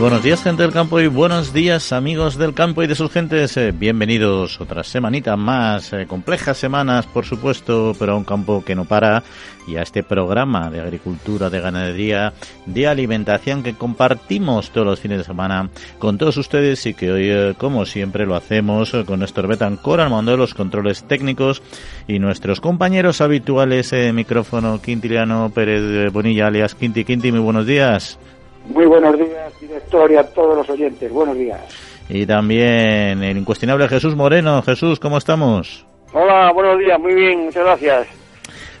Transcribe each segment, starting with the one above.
Buenos días, gente del campo, y buenos días, amigos del campo y de sus gentes. Eh, bienvenidos otra semanita más, eh, complejas semanas, por supuesto, pero a un campo que no para y a este programa de agricultura, de ganadería, de alimentación que compartimos todos los fines de semana con todos ustedes y que hoy, eh, como siempre, lo hacemos con Néstor Betancor al mando de los controles técnicos y nuestros compañeros habituales, eh, micrófono Quintiliano Pérez Bonilla, alias Quinti. Quinti, muy buenos días. Muy buenos días, director, y a todos los oyentes. Buenos días. Y también el incuestionable Jesús Moreno. Jesús, ¿cómo estamos? Hola, buenos días. Muy bien, muchas gracias.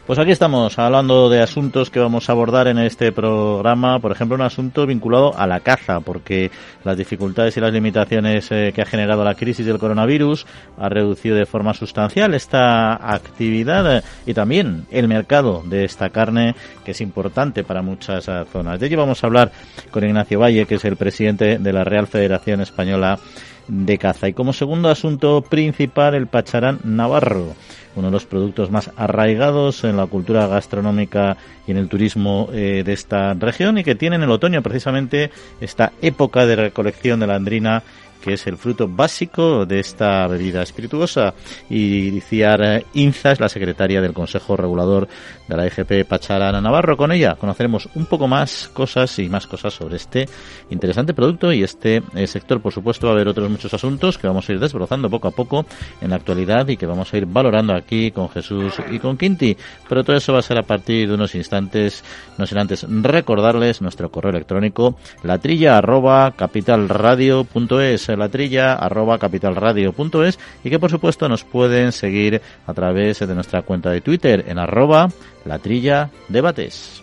Pues aquí estamos hablando de asuntos que vamos a abordar en este programa, por ejemplo, un asunto vinculado a la caza, porque las dificultades y las limitaciones eh, que ha generado la crisis del coronavirus ha reducido de forma sustancial esta actividad eh, y también el mercado de esta carne, que es importante para muchas eh, zonas. De ello vamos a hablar con Ignacio Valle, que es el presidente de la Real Federación Española de Caza. Y como segundo asunto principal, el pacharán navarro uno de los productos más arraigados en la cultura gastronómica y en el turismo eh, de esta región y que tiene en el otoño precisamente esta época de recolección de la andrina que es el fruto básico de esta bebida espirituosa. Y Ciar Inza es la secretaria del Consejo Regulador de la EGP Pacharana Navarro. Con ella conoceremos un poco más cosas y más cosas sobre este interesante producto y este eh, sector. Por supuesto, va a haber otros muchos asuntos que vamos a ir desbrozando poco a poco en la actualidad y que vamos a ir valorando aquí con Jesús y con Quinti. Pero todo eso va a ser a partir de unos instantes, no sin antes recordarles nuestro correo electrónico latrilla arroba capitalradio.es la arroba capitalradio.es y que por supuesto nos pueden seguir a través de nuestra cuenta de Twitter en arroba la trilla debates.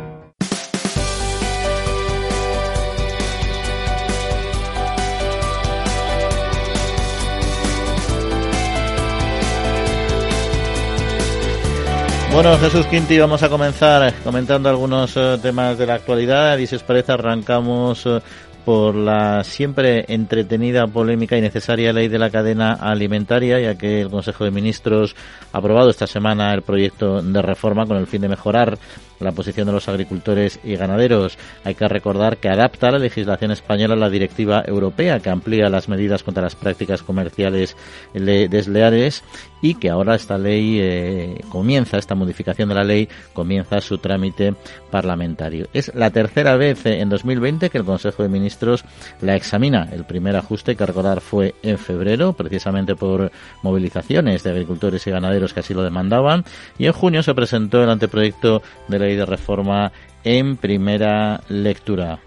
Bueno, Jesús Quinti, vamos a comenzar comentando algunos eh, temas de la actualidad. Y si os parece arrancamos eh, por la siempre entretenida, polémica y necesaria ley de la cadena alimentaria, ya que el Consejo de Ministros ha aprobado esta semana el proyecto de reforma con el fin de mejorar la posición de los agricultores y ganaderos. Hay que recordar que adapta la legislación española a la directiva europea que amplía las medidas contra las prácticas comerciales desleales y que ahora esta ley eh, comienza, esta modificación de la ley comienza su trámite parlamentario. Es la tercera vez en 2020 que el Consejo de Ministros la examina. El primer ajuste que recordar fue en febrero, precisamente por movilizaciones de agricultores y ganaderos que así lo demandaban, y en junio se presentó el anteproyecto de ley de reforma en primera lectura.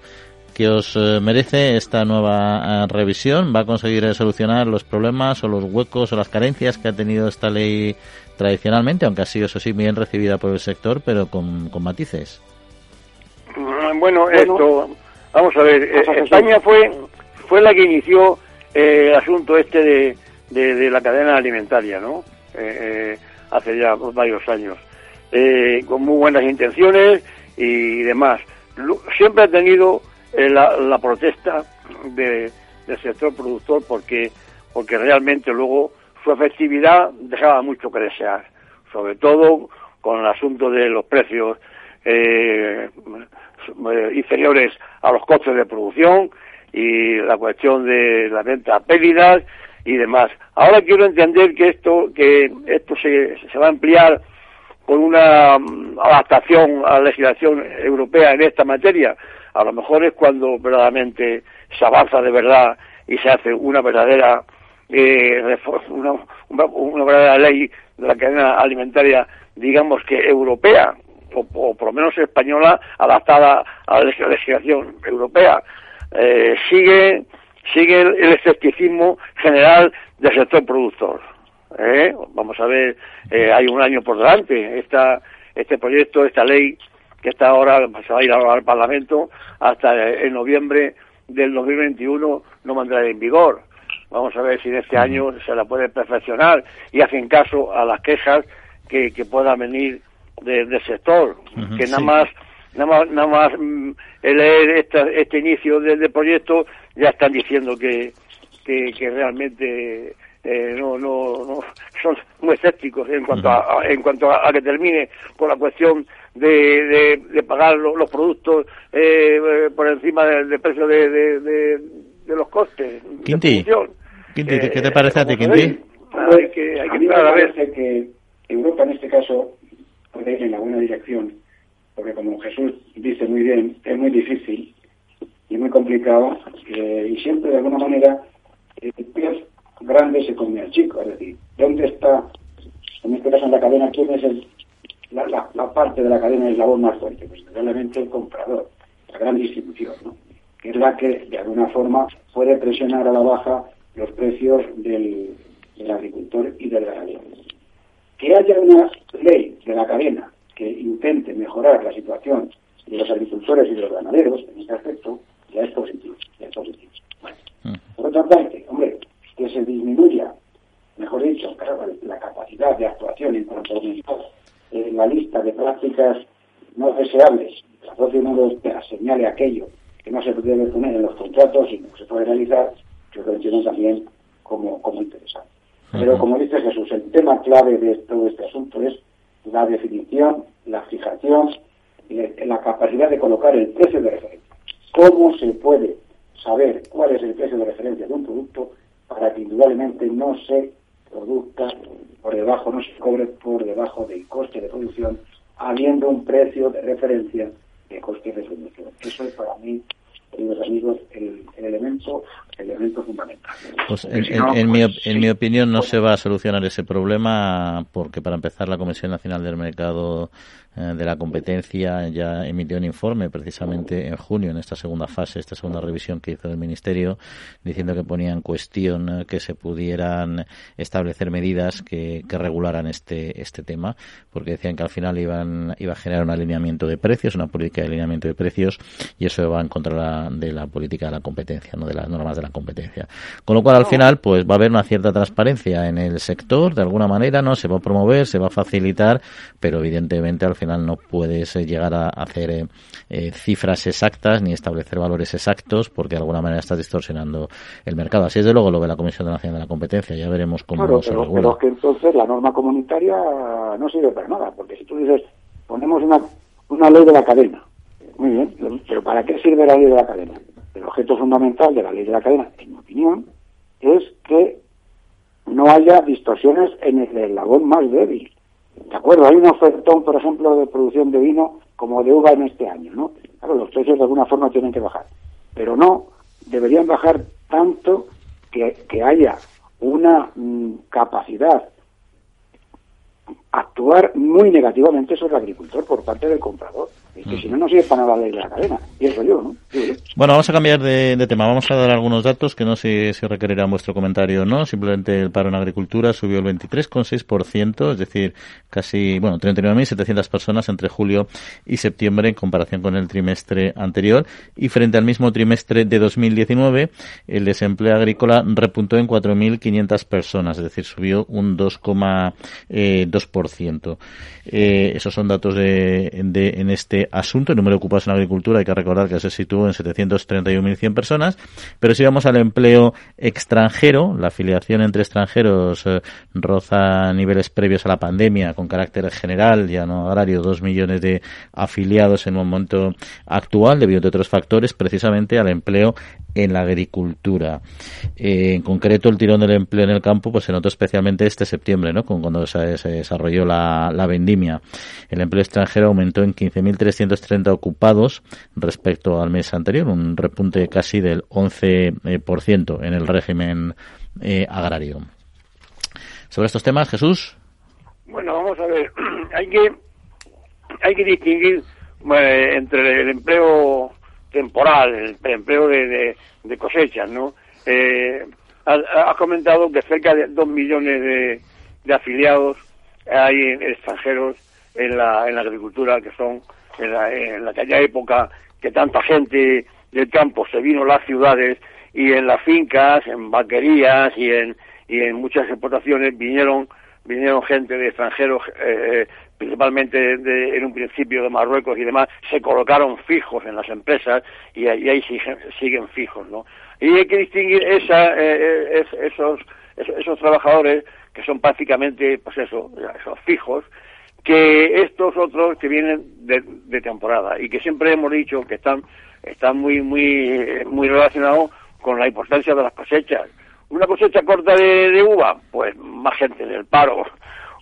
¿Qué os eh, merece esta nueva eh, revisión? ¿Va a conseguir eh, solucionar los problemas o los huecos o las carencias que ha tenido esta ley tradicionalmente, aunque ha sido, eso sí, bien recibida por el sector, pero con, matices? Mm, bueno, esto, vamos a ver, España fue, fue la que inició el asunto este de, de, la cadena alimentaria, ¿no? hace ya varios años. Eh, con muy buenas intenciones y demás. Siempre ha tenido eh, la, protesta del sector productor porque, porque realmente luego su efectividad dejaba mucho que desear, sobre todo con el asunto de los precios eh, inferiores a los costes de producción y la cuestión de la venta a pérdidas y demás. Ahora quiero entender que esto que esto se, se va a ampliar con una mm, adaptación a la legislación europea en esta materia, a lo mejor es cuando verdaderamente se avanza de verdad y se hace una verdadera eh, una, una, verdadera ley de la cadena alimentaria, digamos que europea, o, por lo menos española, adaptada a la legislación europea. Eh, sigue sigue el, escepticismo general del sector productor. ¿Eh? Vamos a ver, eh, hay un año por delante. Esta, este proyecto, esta ley, que está ahora, se va a ir al Parlamento hasta en noviembre del 2021 no mandará en vigor. Vamos a ver si en este año se la puede perfeccionar y hacen caso a las quejas que, que puedan venir del sector, que nada más nada más, nada más mm, leer este inicio del, proyecto ya están diciendo que, que, realmente eh, no, no, no, son muy escépticos en cuanto a, en cuanto a, que termine por la cuestión de, de, pagar los, productos eh, por encima del, precio de, de, los costes. Quinti, Quinti ¿qué te parece a ti, Quinti? Hay que, hay que a ver que Europa en este caso puede ir en la buena dirección, porque como Jesús dice muy bien, es muy difícil y muy complicado, eh, y siempre de alguna manera grande se come al chico, es decir, ¿dónde está, en este caso en la cadena, quién es el, la, parte de la cadena eslabón más fuerte? Pues realmente el comprador, la gran distribución, ¿no? que es la que de alguna forma puede presionar a la baja los precios del, del agricultor y del ganadero. Que haya una ley de la cadena que intente mejorar la situación de los agricultores y de los ganaderos en este aspecto, ya es positivo. Ya es positivo. Por otra parte, hombre, que se disminuya, mejor dicho, la capacidad de actuación en cuanto a en la lista de prácticas no deseables, la propia Unión Europea señale aquello que no se debe poner en los contratos y no se puede realizar, yo lo entiendo también como, como interesante. Pero como dice Jesús, el tema clave de todo este asunto es la definición, la fijación y la capacidad de colocar el precio de referencia. ¿Cómo se puede saber cuál es el precio de referencia de un producto para que indudablemente no se produzca por debajo, no se cobre por debajo del coste de producción, habiendo un precio de referencia de coste de producción? Eso es para mí queridos amigos, el, elemento, el elemento fundamental. Pues en, mi, pues, en mi opinión no se va a solucionar ese problema porque para empezar la Comisión Nacional del Mercado de la competencia ya emitió un informe precisamente en junio, en esta segunda fase, esta segunda revisión que hizo el Ministerio, diciendo que ponía en cuestión eh, que se pudieran establecer medidas que, que regularan este, este tema, porque decían que al final iban, iba a generar un alineamiento de precios, una política de alineamiento de precios, y eso va en contra de la política de la competencia, no de las normas de la competencia. Con lo cual, al final, pues va a haber una cierta transparencia en el sector, de alguna manera, ¿no? Se va a promover, se va a facilitar, pero evidentemente al final final no puedes eh, llegar a hacer eh, eh, cifras exactas ni establecer valores exactos porque de alguna manera estás distorsionando el mercado. Así es de luego lo ve la Comisión Nacional de la Competencia. Ya veremos cómo se pero, regula. Pero que entonces la norma comunitaria no sirve para nada porque si tú dices ponemos una, una ley de la cadena, muy bien, pero ¿para qué sirve la ley de la cadena? El objeto fundamental de la ley de la cadena, en mi opinión, es que no haya distorsiones en el eslabón más débil. ¿De acuerdo? Hay un ofertón, por ejemplo, de producción de vino como de uva en este año, ¿no? Claro, los precios de alguna forma tienen que bajar. Pero no, deberían bajar tanto que, que haya una mm, capacidad actuar muy negativamente sobre el agricultor por parte del comprador. Es que si no, no sirve para nada de la cadena. Y eso yo, ¿no? Bueno, vamos a cambiar de, tema. Vamos a dar algunos datos que no sé si requerirán vuestro comentario o no. Simplemente el paro en agricultura subió el 23,6%, es decir, casi, bueno, 39.700 personas entre julio y septiembre en comparación con el trimestre anterior. Y frente al mismo trimestre de 2019, el desempleo agrícola repuntó en 4.500 personas, es decir, subió un 2,2%. Eh, esos son datos de, de, en este asunto. El número de ocupados en agricultura hay que recordar que se situó en 731.100 personas. Pero si vamos al empleo extranjero, la afiliación entre extranjeros eh, roza niveles previos a la pandemia con carácter general, ya no agrario, dos millones de afiliados en un momento actual debido a otros factores, precisamente al empleo en la agricultura. Eh, en concreto, el tirón del empleo en el campo pues se notó especialmente este septiembre, ¿no? cuando se, desarrolló la, vendimia. El empleo extranjero aumentó en 15.330 ocupados respecto al mes anterior, un repunte casi del 11% en el régimen eh, agrario. Sobre estos temas, Jesús. Bueno, vamos a ver. hay que hay que distinguir entre el empleo temporal, el empleo de, de, cosechas, ¿no? Eh, has, comentado que cerca de dos millones de, de afiliados hay extranjeros en la, en la agricultura que son en, la, en aquella época que tanta gente del campo se vino a las ciudades y en las fincas, en vaquerías y en, y en muchas exportaciones vinieron vinieron gente de extranjeros eh, principalmente en un principio de Marruecos y demás, se colocaron fijos en las empresas y, ahí siguen, fijos, ¿no? Y hay que distinguir esa, eh, eh, esos, esos, trabajadores que son prácticamente, pues eso, esos fijos, que estos otros que vienen de, temporada y que siempre hemos dicho que están, están muy, muy, muy relacionados con la importancia de las cosechas. Una cosecha corta de, uva, pues más gente del paro.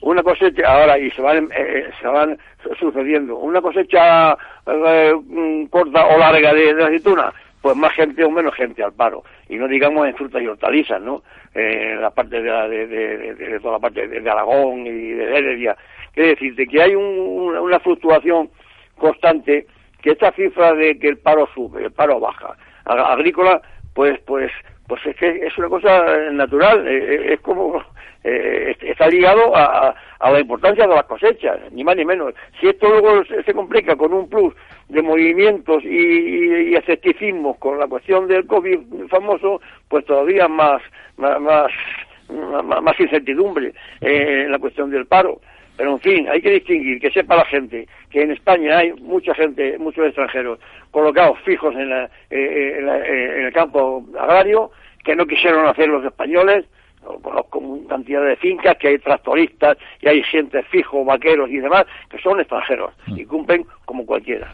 Una cosecha ahora y se van eh, se van sucediendo. Una cosecha eh, mm, corta o larga de, de, aceituna pues más gente o menos gente al paro. Y no digamos en frutas y hortalizas no eh, la parte de, de, toda la parte de, Aragón y de Heredia. Quiere decirte que hay una fluctuación constante que esta cifra de que el paro sube el paro baja agrícola pues pues pues es que es una cosa natural, es como eh, está ligado a, la importancia de las cosechas, ni más ni menos. Si esto luego se, complica con un plus de movimientos y, y, con la cuestión del COVID famoso, pues todavía más, más, más, incertidumbre eh, en la cuestión del paro. Pero en fin, hay que distinguir, que sepa la gente, que en España hay mucha gente, muchos extranjeros colocados fijos en, la, eh, en el campo agrario, que no quisieron hacer los españoles, conozco cantidad de fincas que hay tractoristas y hay gente fijo, vaqueros y demás que son extranjeros mm. y cumplen como cualquiera.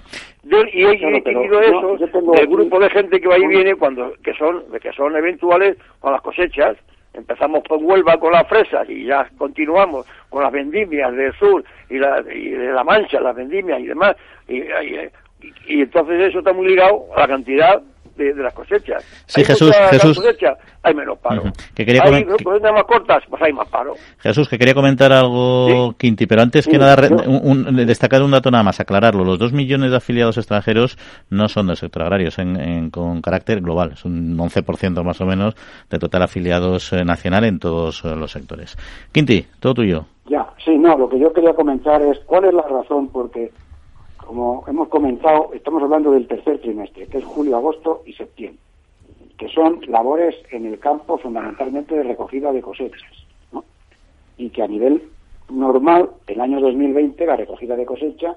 y hay distinguido eso del grupo de gente que va y viene cuando que son que son eventuales con las cosechas. Empezamos con Huelva con las fresas y ya continuamos con las vendimias del sur y, la, y de la Mancha, las vendimias y demás. Y, y entonces eso está muy ligado a la cantidad de, las cosechas. Sí, Jesús, Jesús. hay menos paro. que quería hay cosechas más cortas, pues hay más paro. Jesús, que quería comentar algo, Quinti, pero antes que nada, un, destacar un dato nada más, aclararlo. Los dos millones de afiliados extranjeros no son del sector agrario, son con carácter global. Es un 11% más o menos de total afiliados eh, nacional en todos eh, los sectores. Quinti, todo tuyo. Ya, sí, no, lo que yo quería comentar es cuál es la razón porque como hemos comentado, estamos hablando del tercer trimestre, que es julio, agosto y septiembre, que son labores en el campo fundamentalmente de recogida de cosechas, ¿no? y que a nivel normal, el año 2020, la recogida de cosecha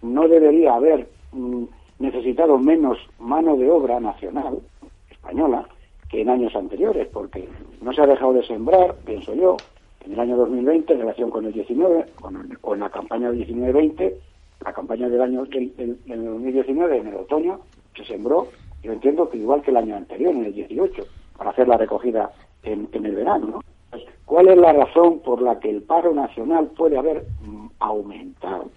no debería haber mm, necesitado menos mano de obra nacional, española, que en años anteriores, porque no se ha dejado de sembrar, pienso yo, en el año 2020 en relación con el 19, con, con la campaña del 19-20, la campaña del año del, 2019, en el otoño, se sembró, yo entiendo que igual que el año anterior, en el 18, para hacer la recogida en, el verano. ¿Cuál es la razón por la que el paro nacional puede haber mm, aumentado?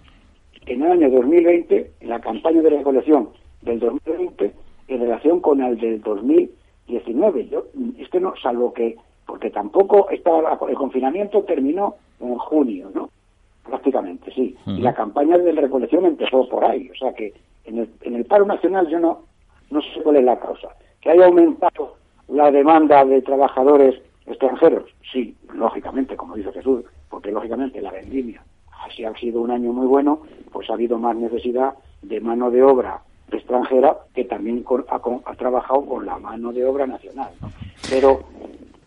En el año 2020, en la campaña de recolección del 2020, en relación con el del 2019, yo, mm, es que no, salvo que, porque tampoco estaba, el confinamiento terminó en junio, ¿no? Prácticamente, sí. Y la campaña de recolección empezó por ahí. O sea que en el, en el paro nacional yo no, no sé cuál es la causa. ¿Que haya aumentado la demanda de trabajadores extranjeros? Sí, lógicamente, como dice Jesús, porque lógicamente la vendimia, así ha sido un año muy bueno, pues ha habido más necesidad de mano de obra extranjera que también ha, trabajado con la mano de obra nacional. Pero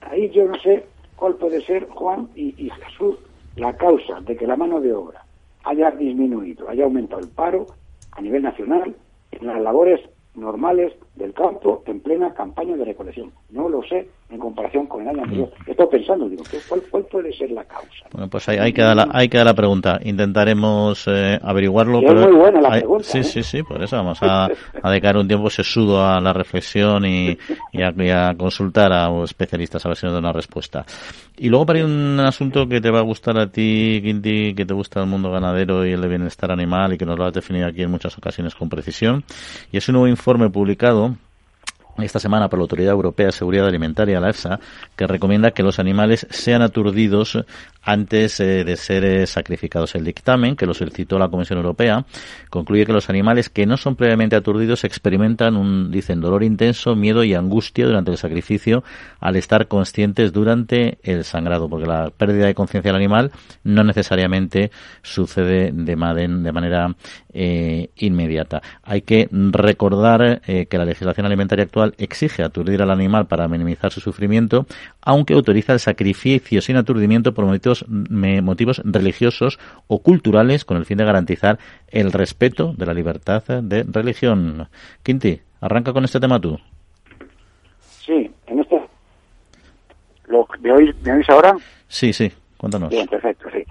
ahí yo no sé cuál puede ser, Juan y, y Jesús, la causa de que la mano de obra haya disminuido, haya aumentado el paro a nivel nacional en las labores normales del campo en plena campaña de recolección. No lo sé en comparación con el año anterior. Mm. Estoy pensando, digo, ¿cuál, cuál puede ser la causa? Bueno, pues ahí, queda, la, ahí queda la pregunta. Intentaremos eh, averiguarlo. pero es muy buena la pregunta. Sí, ¿eh? sí, sí, por eso vamos a, a dedicar un tiempo sesudo a la reflexión y, y, a, consultar a especialistas a ver si nos da una respuesta. Y luego para ir un asunto que te va a gustar a ti, Quinti, que te gusta el mundo ganadero y el de bienestar animal y que nos lo has definido aquí en muchas ocasiones con precisión. Y es un nuevo informe publicado esta semana por la Autoridad Europea de Seguridad Alimentaria, la EFSA, que recomienda que los animales sean aturdidos antes eh, de ser eh, sacrificados. El dictamen, que lo solicitó la Comisión Europea, concluye que los animales que no son previamente aturdidos experimentan un, dicen, dolor intenso, miedo y angustia durante el sacrificio al estar conscientes durante el sangrado, porque la pérdida de conciencia del animal no necesariamente sucede de, manera eh, inmediata. Hay que recordar que la legislación alimentaria actual exige aturdir al animal para minimizar su sufrimiento, aunque autoriza el sacrificio sin aturdimiento por motivos, motivos religiosos o culturales con el fin de garantizar el respeto de la libertad de religión. Quinti, arranca con este tema tú. Sí, en este... ¿Lo, ¿me, oís, ¿Me oís ahora? Sí, sí, cuéntanos. Bien, perfecto, sí.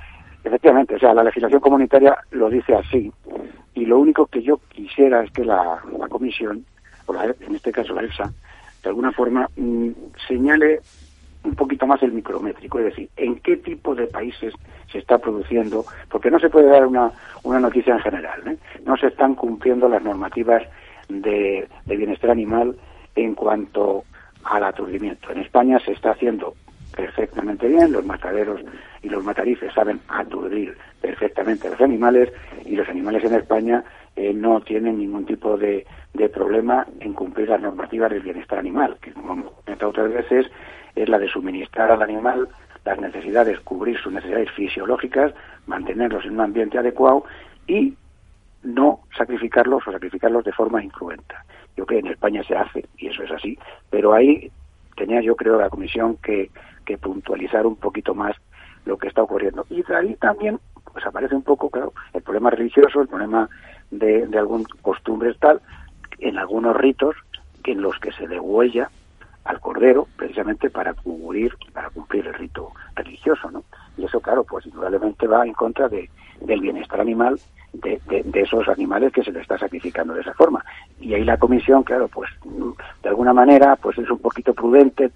Efectivamente, o sea, la legislación comunitaria lo dice así. Y lo único que yo quisiera es que la, la comisión en este caso la EFSA, de alguna forma mm, señale un poquito más el micrométrico, es decir, en qué tipo de países se está produciendo, porque no se puede dar una, una noticia en general, ¿eh? no se están cumpliendo las normativas de, de bienestar animal en cuanto al aturdimiento. En España se está haciendo perfectamente bien, los mataderos y los matarices saben aturdir perfectamente a los animales y los animales en España eh, no tienen ningún tipo de, de, problema en cumplir las normativas del bienestar animal, que como hemos comentado otras veces es la de suministrar al animal las necesidades, cubrir sus necesidades fisiológicas, mantenerlos en un ambiente adecuado y no sacrificarlos o sacrificarlos de forma incruenta. Yo creo que en España se hace, y eso es así, pero ahí tenía yo creo la comisión que, que puntualizar un poquito más lo que está ocurriendo. Y de ahí también pues aparece un poco, claro, el problema religioso, el problema de, de algún costumbres tal, en algunos ritos en los que se degüella al cordero precisamente para cubrir, para cumplir el rito religioso, ¿no? Y eso, claro, pues indudablemente va en contra de, del bienestar animal de, de, esos animales que se le está sacrificando de esa forma. Y ahí la comisión, claro, pues de alguna manera, pues es un poquito prudente,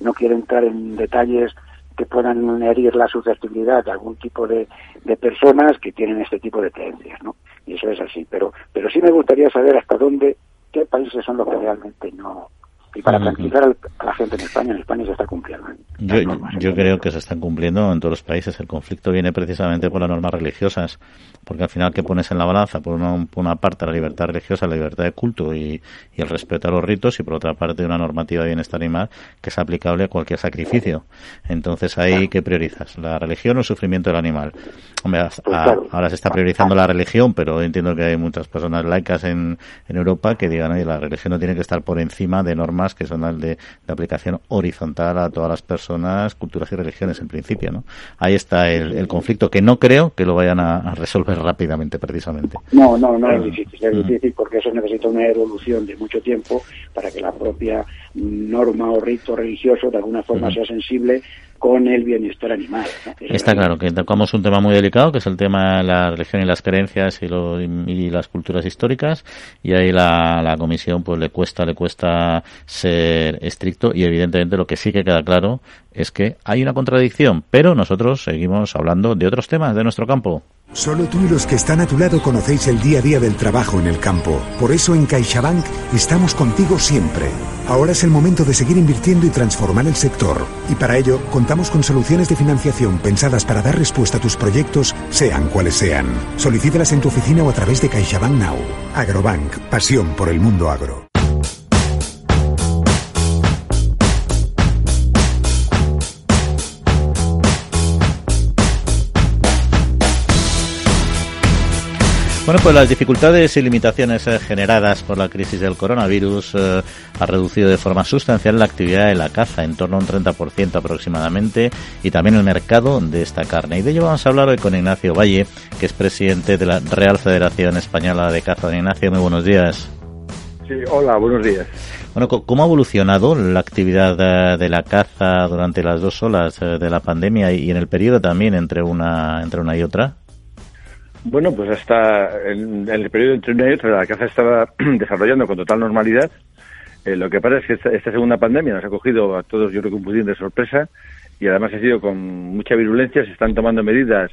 no quiere entrar en detalles que puedan herir la susceptibilidad de algún tipo de, de personas que tienen este tipo de creencias, ¿no? Y eso es así. Pero, pero sí me gustaría saber hasta dónde, qué países son los que realmente no, y para tranquilizar a la gente en España, en España se está cumpliendo. Yo, yo creo que se están cumpliendo en todos los países. El conflicto viene precisamente por las normas religiosas, porque al final que pones en la balanza, por una, parte la libertad religiosa, la libertad de culto y, el respeto a los ritos, y por otra parte una normativa de bienestar animal que es aplicable a cualquier sacrificio. Entonces ahí, ¿qué priorizas? ¿La religión o el sufrimiento del animal? Hombre, pues ahora se está priorizando la religión, pero entiendo que hay muchas personas laicas en, en Europa que digan, oye, la religión no tiene que estar por encima de normas que son las de, aplicación horizontal a todas las personas, culturas y religiones en principio, ¿no? Ahí está el, conflicto que no creo que lo vayan a, resolver rápidamente, precisamente. No, no, no es difícil, es difícil porque eso necesita una evolución de mucho tiempo para que la propia norma o rito religioso de alguna forma sea sensible con el bienestar animal. Está claro que tocamos un tema muy delicado, que es el tema de la religión y las creencias y, lo, y las culturas históricas, y ahí la, la comisión pues le cuesta, le cuesta ser estricto y evidentemente lo que sí que queda claro es que hay una contradicción, pero nosotros seguimos hablando de otros temas de nuestro campo. Solo tú y los que están a tu lado conocéis el día a día del trabajo en el campo. Por eso en CaixaBank estamos contigo siempre. Ahora es el momento de seguir invirtiendo y transformar el sector. Y para ello contamos con soluciones de financiación pensadas para dar respuesta a tus proyectos, sean cuales sean. Solicítalas en tu oficina o a través de CaixaBank Now. Agrobank, pasión por el mundo agro. Bueno, pues las dificultades y limitaciones eh, generadas por la crisis del coronavirus eh, ha reducido de forma sustancial la actividad de la caza, en torno a un 30% aproximadamente, y también el mercado de esta carne. Y de ello vamos a hablar hoy con Ignacio Valle, que es presidente de la Real Federación Española de Caza. Ignacio, muy buenos días. Sí, hola, buenos días. Bueno, ¿cómo ha evolucionado la actividad de la caza durante las dos olas eh, de la pandemia y en el periodo también entre una, entre una y otra? Bueno, pues hasta en, el periodo entre una y otra la caza estaba desarrollando con total normalidad. Eh, lo que pasa es que esta, segunda pandemia nos ha cogido a todos, yo creo que un pudín de sorpresa y además ha sido con mucha virulencia. Se están tomando medidas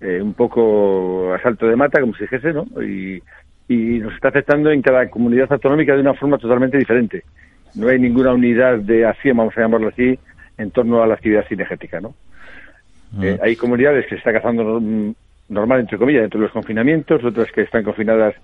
eh, un poco a salto de mata, como se dijese, ¿no? Y, y nos está afectando en cada comunidad autonómica de una forma totalmente diferente. No hay ninguna unidad de acción, vamos a llamarlo así, en torno a la actividad cinegética, ¿no? Mm. Eh, hay comunidades que se está cazando normal, entre comillas, dentro de los confinamientos, otras que están confinadas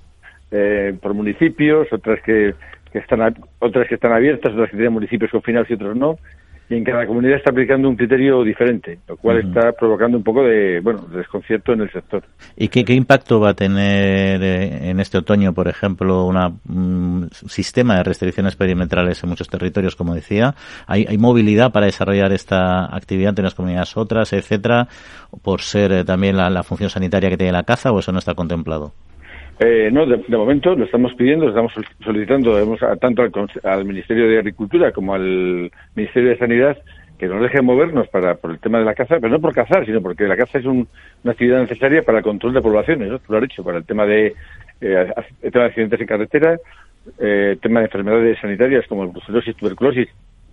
eh, por municipios, otras que, que, están otras que están abiertas, otras que tienen municipios confinados y otros no y en cada comunidad está aplicando un criterio diferente, lo cual está provocando un poco de, bueno, desconcierto en el sector. ¿Y qué, impacto va a tener eh, en este otoño, por ejemplo, un sistema de restricciones perimetrales en muchos territorios, como decía? ¿Hay, movilidad para desarrollar esta actividad entre unas comunidades otras, etcétera, por ser eh, también la función sanitaria que tiene la caza o eso no está contemplado? Eh, no, de, momento lo estamos pidiendo, lo estamos solicitando tanto al, Ministerio de Agricultura como al Ministerio de Sanidad que nos dejen movernos para por el tema de la caza, pero no por cazar, sino porque la caza es una actividad necesaria para el control de poblaciones, ¿no? Lo has dicho, para el tema de, eh, el tema de accidentes en carretera, eh, tema de enfermedades sanitarias como brucelosis, tuberculosis,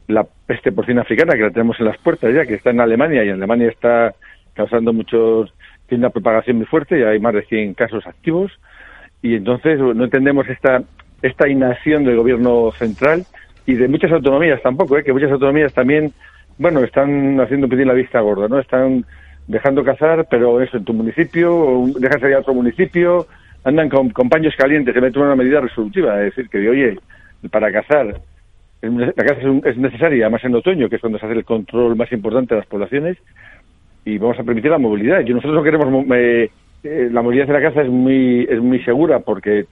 la peste porcina africana que la tenemos en las puertas ya, que está en Alemania y en Alemania está causando muchos, tiene una propagación muy fuerte, y hay más de 100 casos activos y entonces no entendemos esta, esta inacción del gobierno central y de muchas autonomías tampoco, ¿eh? que muchas autonomías también, bueno, están haciendo pedir la vista gorda, ¿no? Están dejando cazar, pero eso en tu municipio, o dejan salir a otro municipio, andan con, paños calientes, se meten una medida resolutiva, es decir, que oye, para cazar, la caza es, necesaria, además en otoño, que es cuando se hace el control más importante de las poblaciones, y vamos a permitir la movilidad. Y nosotros no queremos eh, eh, la movilidad de la casa es muy es muy segura porque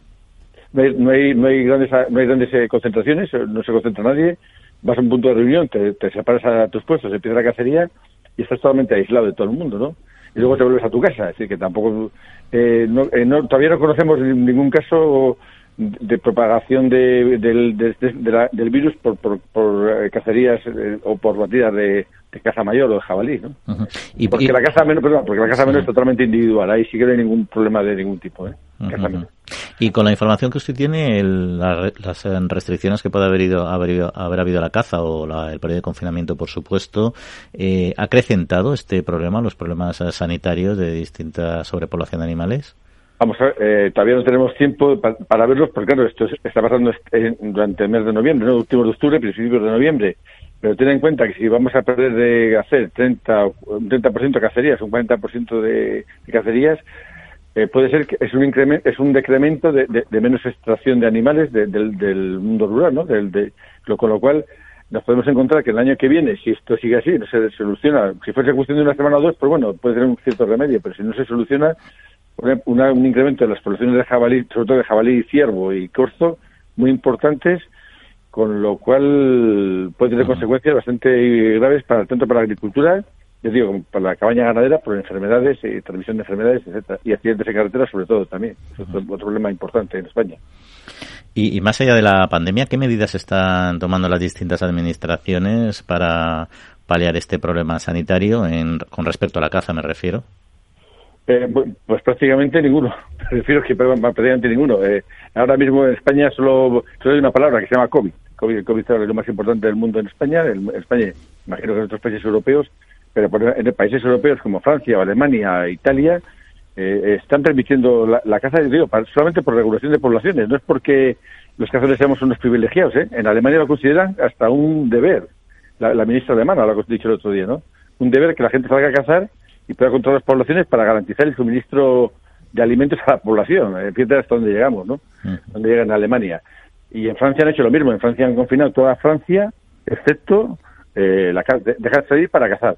no hay, no hay, no grandes no hay grandes eh, concentraciones, eh, no se concentra nadie, vas a un punto de reunión, te, separas a tus puestos, empieza la cacería y estás totalmente aislado de todo el mundo, ¿no? Y luego te vuelves a tu casa, así que tampoco no, todavía no conocemos ningún caso de propagación de, del, del virus por, por, por cacerías o por batidas de, de caza mayor o de jabalí, ¿no? y, porque la caza menor, perdón, porque la caza menor es totalmente individual, ahí sí que no hay ningún problema de ningún tipo, ¿eh? Y con la información que usted tiene, las restricciones que puede haber, ido, haber, haber habido la caza o el periodo de confinamiento, por supuesto, eh, ¿ha acrecentado este problema, los problemas sanitarios de distinta sobrepoblación de animales? Vamos a eh, todavía no tenemos tiempo para, verlos, porque claro, esto está pasando durante el mes de noviembre, ¿no? Últimos de octubre, principios de noviembre. Pero ten en cuenta que si vamos a perder de hacer 30, un 30% de cacerías, un 40% de, de cacerías, eh, puede ser que es un incremento, es un decremento de, menos extracción de animales del, mundo rural, ¿no? Del, de, lo, con lo cual nos podemos encontrar que el año que viene, si esto sigue así, no se soluciona, si fuese cuestión de una semana o dos, pues bueno, puede tener un cierto remedio, pero si no se soluciona, un incremento de las poblaciones de jabalí, sobre todo de jabalí, ciervo y corzo, muy importantes, con lo cual puede tener consecuencias bastante graves para tanto para la agricultura, yo digo, para la cabaña ganadera, por enfermedades, y transmisión de enfermedades, etcétera, y accidentes en carretera sobre todo también. Es otro, problema importante en España. Y, y, más allá de la pandemia, ¿qué medidas están tomando las distintas administraciones para paliar este problema sanitario en, con respecto a la caza, me refiero? Eh, pues prácticamente ninguno. Prefiero que prácticamente ninguno. Eh, ahora mismo en España solo, solo hay una palabra que se llama COVID. COVID, COVID es lo más importante del mundo en España. En España, imagino que en otros países europeos, pero en países europeos como Francia, Alemania, Italia, eh, están permitiendo la, caza, digo, solamente por regulación de poblaciones. No es porque los cazadores seamos unos privilegiados. ¿eh? En Alemania lo consideran hasta un deber. La, la ministra alemana lo ha dicho el otro día, ¿no? Un deber que la gente salga a cazar y pueda controlar las poblaciones para garantizar el suministro de alimentos a la población. Fíjate hasta dónde llegamos, ¿no? Donde llega en Alemania. Y en Francia han hecho lo mismo. En Francia han confinado toda Francia, excepto eh, la dejar salir para cazar.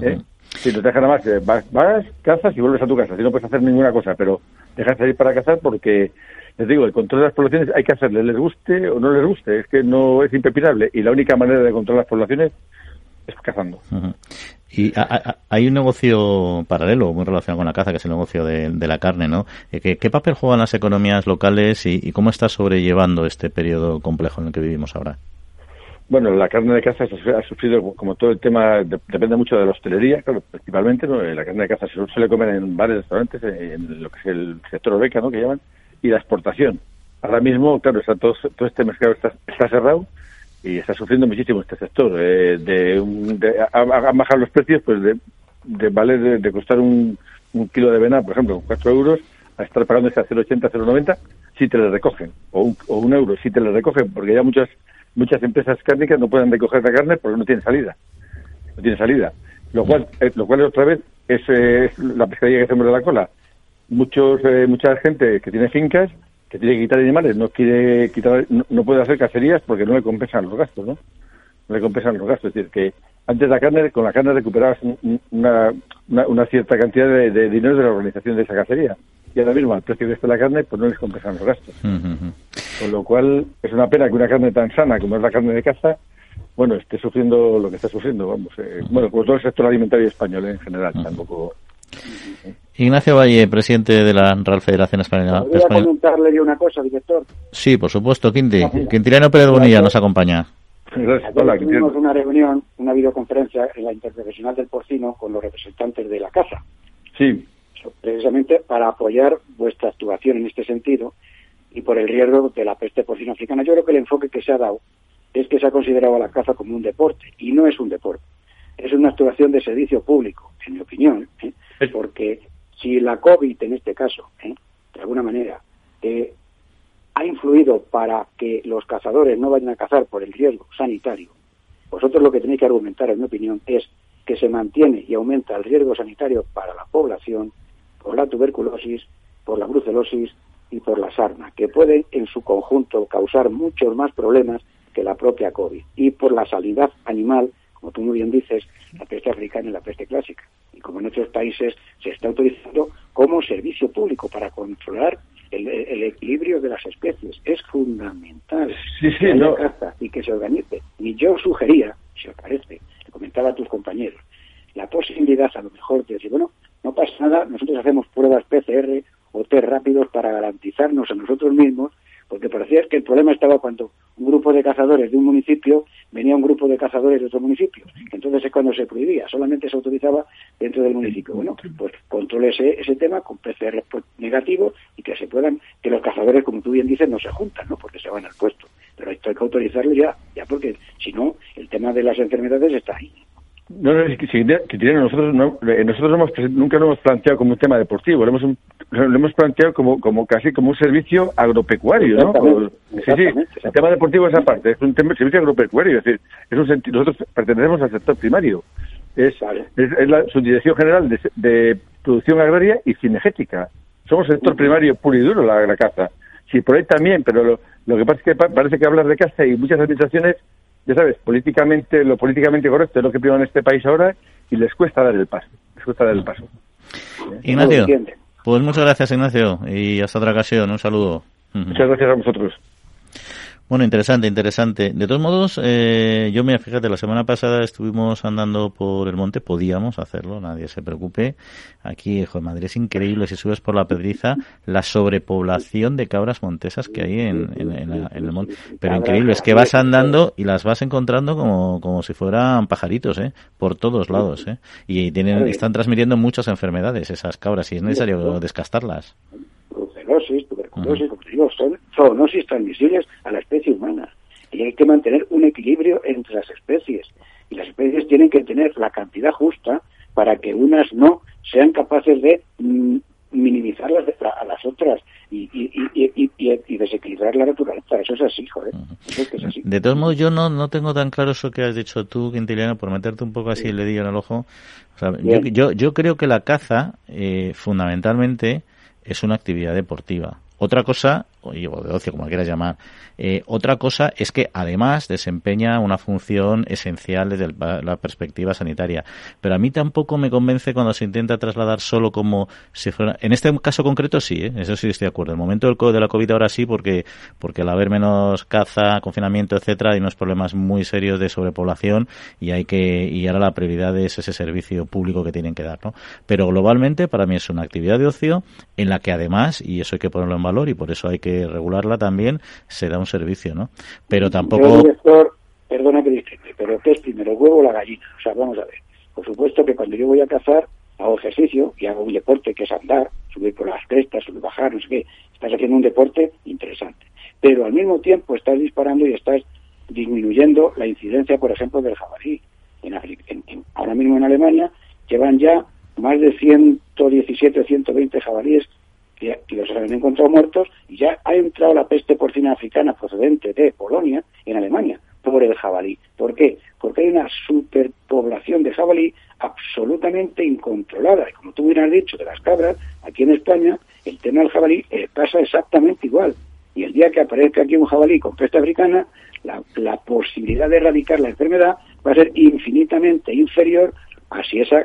¿eh? Si no te dejan nada más, eh, vas, vas, cazas y vuelves a tu casa. Si no puedes hacer ninguna cosa, pero dejar salir para cazar porque, les digo, el control de las poblaciones hay que hacerle, les guste o no les guste. Es que no es impepinable. Y la única manera de controlar las poblaciones es cazando. Y hay un negocio paralelo muy relacionado con la caza, que es el negocio de, la carne, ¿no? Eh, ¿Qué, papel juegan las economías locales y, cómo está sobrellevando este periodo complejo en el que vivimos ahora? Bueno, la carne de caza ha sufrido, como todo el tema, depende mucho de la hostelería, claro, principalmente, eh, la carne de caza se suele comer en bares, restaurantes, en lo que es el sector oreca, ¿no?, que llaman, y la exportación. Ahora mismo, claro, está todo, todo este mercado está, está cerrado, y está sufriendo muchísimo este sector. Eh, de, de bajado los precios pues de, de valer de, costar un, un, kilo de vena, por ejemplo, 4 euros, a estar pagando ese a 0,80, 0,90 si te le recogen, o un, o un euro si te le recogen, porque ya muchas muchas empresas cárnicas no pueden recoger la carne porque no tiene salida. No tiene salida. Lo cual, eh, lo cual otra vez es eh, la pescadilla que hacemos de la cola. Muchos, mucha gente que tiene fincas que tiene que quitar animales, no quiere quitar, no, puede hacer cacerías porque no le compensan los gastos, ¿no? No le compensan los gastos. Es decir, que antes la carne, con la carne recuperabas una, una, cierta cantidad de, dinero de la organización de esa cacería. Y ahora mismo, al precio que está la carne, pues no les compensan los gastos. Con lo cual, es una pena que una carne tan sana como es la carne de caza, bueno, esté sufriendo lo que está sufriendo, vamos. Eh, bueno, pues todo el sector alimentario español en general, tampoco Ignacio Valle, presidente de la Real Federación Española. ¿Podría comentarle una cosa, director? Sí, por supuesto, Quinti. Quintiliano Pérez Bonilla nos acompaña. tuvimos una reunión, una videoconferencia en la Interprofesional del Porcino con los representantes de la casa. Sí. Precisamente para apoyar vuestra actuación en este sentido y por el riesgo de la peste porcina africana. Yo creo que el enfoque que se ha dado es que se ha considerado a la caza como un deporte y no es un deporte. Es una actuación de servicio público, en mi opinión, ¿eh? porque si la COVID, en este caso, ¿eh? de alguna manera, eh, ha influido para que los cazadores no vayan a cazar por el riesgo sanitario, vosotros lo que tenéis que argumentar, en mi opinión, es que se mantiene y aumenta el riesgo sanitario para la población por la tuberculosis, por la brucelosis y por la sarna, que pueden en su conjunto causar muchos más problemas que la propia COVID, y por la sanidad animal, como tú muy bien dices, la peste africana y la peste clásica y como en otros países se está utilizando como servicio público para controlar el, equilibrio de las especies. Es fundamental que haya caza y que se organice. Y yo sugería, si os parece, le comentaba a tus compañeros, la posibilidad a lo mejor de decir, bueno, no pasa nada, nosotros hacemos pruebas PCR o test rápidos para garantizarnos a nosotros mismos porque parecía que el problema estaba cuando un grupo de cazadores de un municipio venía un grupo de cazadores de otro municipio. Entonces es cuando se prohibía, solamente se autorizaba dentro del municipio. Bueno, pues controle ese, tema con PCR negativo y que se puedan, que los cazadores, como tú bien dices, no se juntan, ¿no? Porque se van al puesto. Pero esto hay que autorizarlo ya, ya porque si no, el tema de las enfermedades está ahí. No, no, es que, que nosotros, no, eh, nosotros hemos, nunca lo hemos planteado como un tema deportivo, hemos, lo hemos planteado como, como casi como un servicio agropecuario, ¿no? Sí, sí, el tema deportivo es aparte, es un tema, servicio agropecuario, es decir, es un nosotros pertenecemos al sector primario, es, es, la subdirección general de, de, producción agraria y cinegética. Somos sector primario puro y duro, la, la caza. Sí, por ahí también, pero lo, lo que pasa es que parece que hablar de caza y muchas administraciones ya sabes, políticamente, lo políticamente correcto es lo que prima en este país ahora y les cuesta dar el paso, les cuesta dar el paso. Ignacio, pues muchas gracias Ignacio y hasta otra ocasión, un saludo. Muchas gracias a vosotros. Bueno, interesante, interesante. De todos modos, eh, yo me fíjate, la semana pasada estuvimos andando por el monte, podíamos hacerlo, nadie se preocupe. Aquí, hijo de Madrid, es increíble si subes por la pedriza la sobrepoblación de cabras montesas que hay en, el monte. Pero increíble, es que vas andando y las vas encontrando como, como si fueran pajaritos, ¿eh? Por todos lados, ¿eh? Y tienen, están transmitiendo muchas enfermedades esas cabras y es necesario descastarlas tuberculosis, tuberculosis, como te digo, son zoonosis transmisibles a la especie humana. Y hay que mantener un equilibrio entre las especies. Y las especies tienen que tener la cantidad justa para que unas no sean capaces de mm, minimizar las a las otras y, y, desequilibrar la naturaleza. Eso es así, joder. De todos modos, yo no, no tengo tan claro eso que has dicho tú, Quintiliano, por meterte un poco así el dedillo en el ojo. yo, yo, yo, creo que la caza, eh, fundamentalmente, es una actividad deportiva. Otra cosa, o de ocio, como quieras llamar. Eh, otra cosa es que además desempeña una función esencial desde la perspectiva sanitaria. Pero a mí tampoco me convence cuando se intenta trasladar solo como si fuera. En este caso concreto sí, ¿eh? eso sí estoy de acuerdo. En el momento del, de la COVID ahora sí, porque, porque al haber menos caza, confinamiento, etcétera, hay unos problemas muy serios de sobrepoblación y hay que y ahora la prioridad es ese servicio público que tienen que dar, ¿no? Pero globalmente para mí es una actividad de ocio en la que además, y eso hay que ponerlo en valor y por eso hay que regularla también, se da un servicio, ¿no? Pero tampoco... perdona que distingue, pero ¿qué es primero, el huevo o la gallina? O sea, vamos a ver. Por supuesto que cuando yo voy a cazar, hago ejercicio y hago un deporte que es andar, subir por las crestas, subir, bajar, no sé qué. Estás haciendo un deporte interesante. Pero al mismo tiempo estás disparando y estás disminuyendo la incidencia, por ejemplo, del jabalí. En, ahora mismo en Alemania llevan ya más de 117 o 120 jabalíes que, los han encontrado muertos y ya ha entrado la peste porcina africana procedente de Polonia en Alemania por el jabalí. ¿Por qué? Porque hay una superpoblación de jabalí absolutamente incontrolada. Y como tú hubieras dicho de las cabras, aquí en España el tema del jabalí eh, pasa exactamente igual. Y el día que aparezca aquí un jabalí con peste africana, la, la posibilidad de erradicar la enfermedad va a ser infinitamente inferior a si ese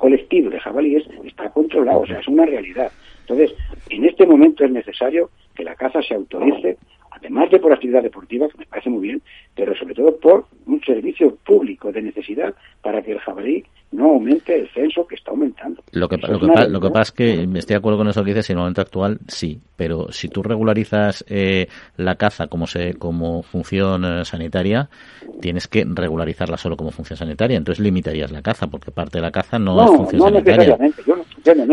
colectivo de jabalíes está controlado. O sea, es una realidad. Entonces, en este momento es necesario que la caza se autorice, además de por actividad deportiva, que me parece muy bien, pero sobre todo por un servicio público de necesidad para que el jabalí no aumente el censo que está aumentando. Lo que, lo, que, lo que, pasa es que estoy de acuerdo con eso que dices, en el momento actual sí, pero si tú regularizas eh, la caza como se como función eh, sanitaria, tienes que regularizarla solo como función sanitaria, entonces limitarías la caza, porque parte de la caza no, es función sanitaria.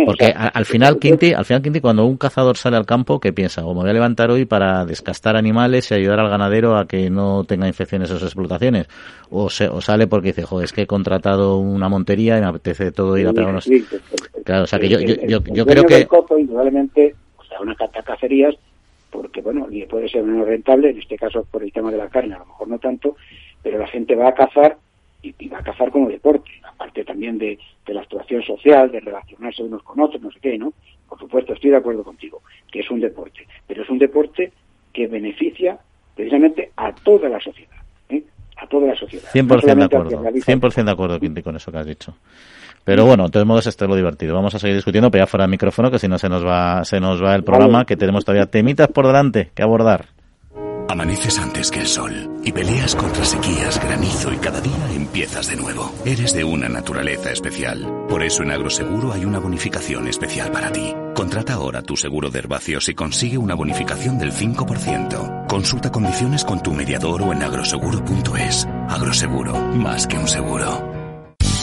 porque al final, Quinti, al final, Quinti, cuando un cazador sale al campo, ¿qué piensa? O me voy a levantar hoy para descastar animales y ayudar al ganadero a que no tenga infecciones o explotaciones, o, se, o sale porque dice, joder, es que he contratado una montaña y me apetece todo ir a pegar unos... claro, o sea que yo, yo, yo, creo que... indudablemente, o sea, una cacerías, porque bueno, puede ser menos rentable, en este caso por el tema de la carne, a lo mejor no tanto, pero la gente va a cazar y, va a cazar como deporte, aparte también de, de, la actuación social, de relacionarse unos con otros, no sé qué, ¿no? Por supuesto, estoy de acuerdo contigo, que es un deporte, pero es un deporte que beneficia precisamente a toda la sociedad a toda la sociedad. 100% de acuerdo, 100% de acuerdo, Quinti, con eso que has dicho. Pero bueno, de todos modos, esto es lo divertido. Vamos a seguir discutiendo, pero ya fuera del micrófono, que si no se nos va, se nos va el programa, que tenemos todavía temitas por delante que abordar. Amaneces antes que el sol y peleas contra sequías, granizo y cada día empiezas de nuevo. Eres de una naturaleza especial. Por eso en Agroseguro hay una bonificación especial para ti. Contrata ahora tu seguro de herbacios y consigue una bonificación del 5%. Consulta condiciones con tu mediador o en agroseguro.es. Agroseguro, más que un seguro.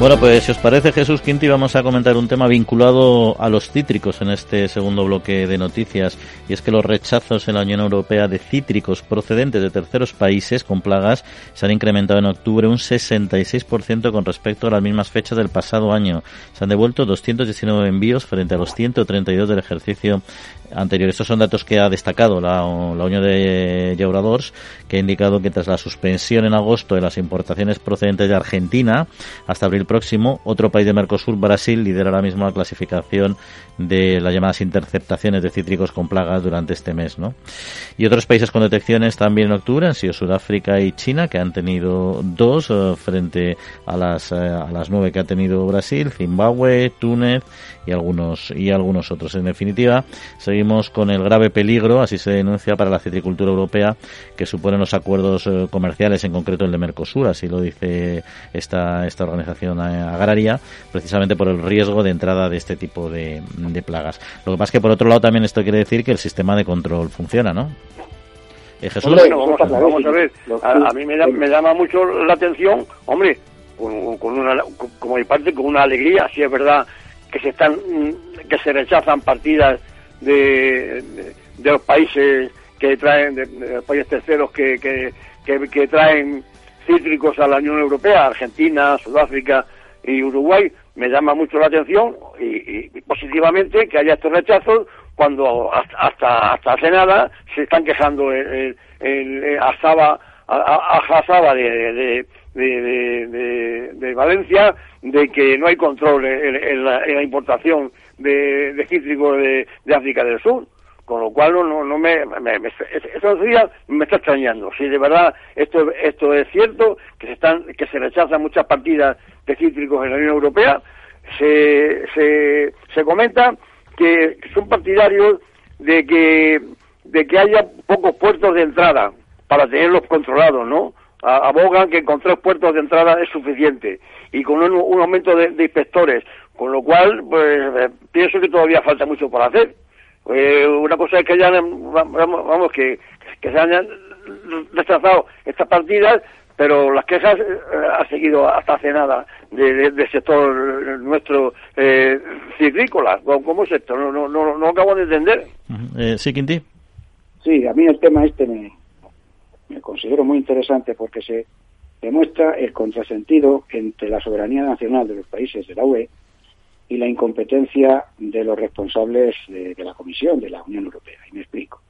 Bueno, pues si os parece Jesús Quinti, vamos a comentar un tema vinculado a los cítricos en este segundo bloque de noticias, y es que los rechazos en la Unión Europea de cítricos procedentes de terceros países con plagas se han incrementado en octubre un 66% con respecto a las mismas fechas del pasado año. Se han devuelto 219 envíos frente a los 132 del ejercicio anterior. Estos son datos que ha destacado la, la Unión de Llauradors, que ha indicado que tras la suspensión en agosto de las importaciones procedentes de Argentina, hasta abril próximo, otro país de Mercosur, Brasil, lidera ahora mismo la clasificación de las llamadas interceptaciones de cítricos con plagas durante este mes. ¿no? Y otros países con detecciones también en octubre han sido Sudáfrica y China, que han tenido dos eh, frente a las, eh, a las nueve que ha tenido Brasil, Zimbabue, Túnez y algunos, y algunos otros. En definitiva, seguimos con el grave peligro, así se denuncia para la citricultura europea, que suponen los acuerdos eh, comerciales, en concreto el de Mercosur, así lo dice esta, esta organización agraria, precisamente por el riesgo de entrada de este tipo de, de plagas. Lo que pasa es que por otro lado también esto quiere decir que el sistema de control funciona, ¿no? Eh, Jesús. Bueno, vamos, a ver. A, mí me, me, llama mucho la atención, hombre, con, una, como mi parte, con una alegría, si es verdad que se están, que se rechazan partidas de, de, los países que traen, de, los países terceros que, que, que, traen cítricos a la Unión Europea, Argentina, Sudáfrica y Uruguay, me llama mucho la atención y, positivamente que haya estos rechazos cuando hasta hasta, hace nada se están quejando el, el, Asaba, a, de, de, de, Valencia de que no hay control en, la, importación de, de cítricos de, África del Sur con lo cual no, no, me, me, me, estos días me está extrañando. Si de verdad esto esto es cierto que se están que se rechazan muchas partidas de cítricos en la Unión Europea. Se se, se comenta que son partidarios de que de que haya pocos puertos de entrada para tenerlos controlados no abogan que con tres puertos de entrada es suficiente y con un, aumento de, inspectores, con lo cual pues eh, pienso que todavía falta mucho por hacer. Eh, una cosa es que hayan, vamos, que, que se hayan rechazado estas partidas, pero las quejas eh, han seguido hasta hace nada del sector nuestro eh, ciclícola. ¿Cómo es esto? No, no, no, no acabo de entender. sí, Quinti. Sí, a mí el tema este me, me considero muy interesante porque se demuestra el contrasentido entre la soberanía nacional de los países de la UE y la incompetencia de los responsables de, la Comisión de la Unión Europea. Y me explico.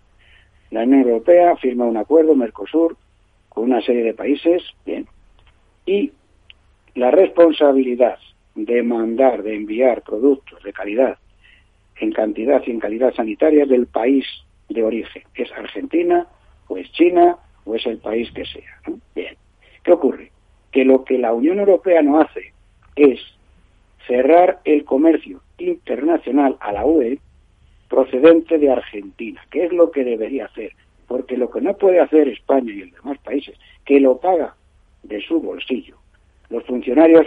La Unión Europea firma un acuerdo, Mercosur, con una serie de países, bien, y la responsabilidad de mandar, de enviar productos de calidad, en cantidad y en calidad sanitaria del país de origen. Es Argentina, o es China, o es el país que sea. Bien. ¿Qué ocurre? Que lo que la Unión Europea no hace es cerrar el comercio internacional a la UE procedente de Argentina, que es lo que debería hacer, porque lo que no puede hacer España y los demás países, que lo paga de su bolsillo, los funcionarios,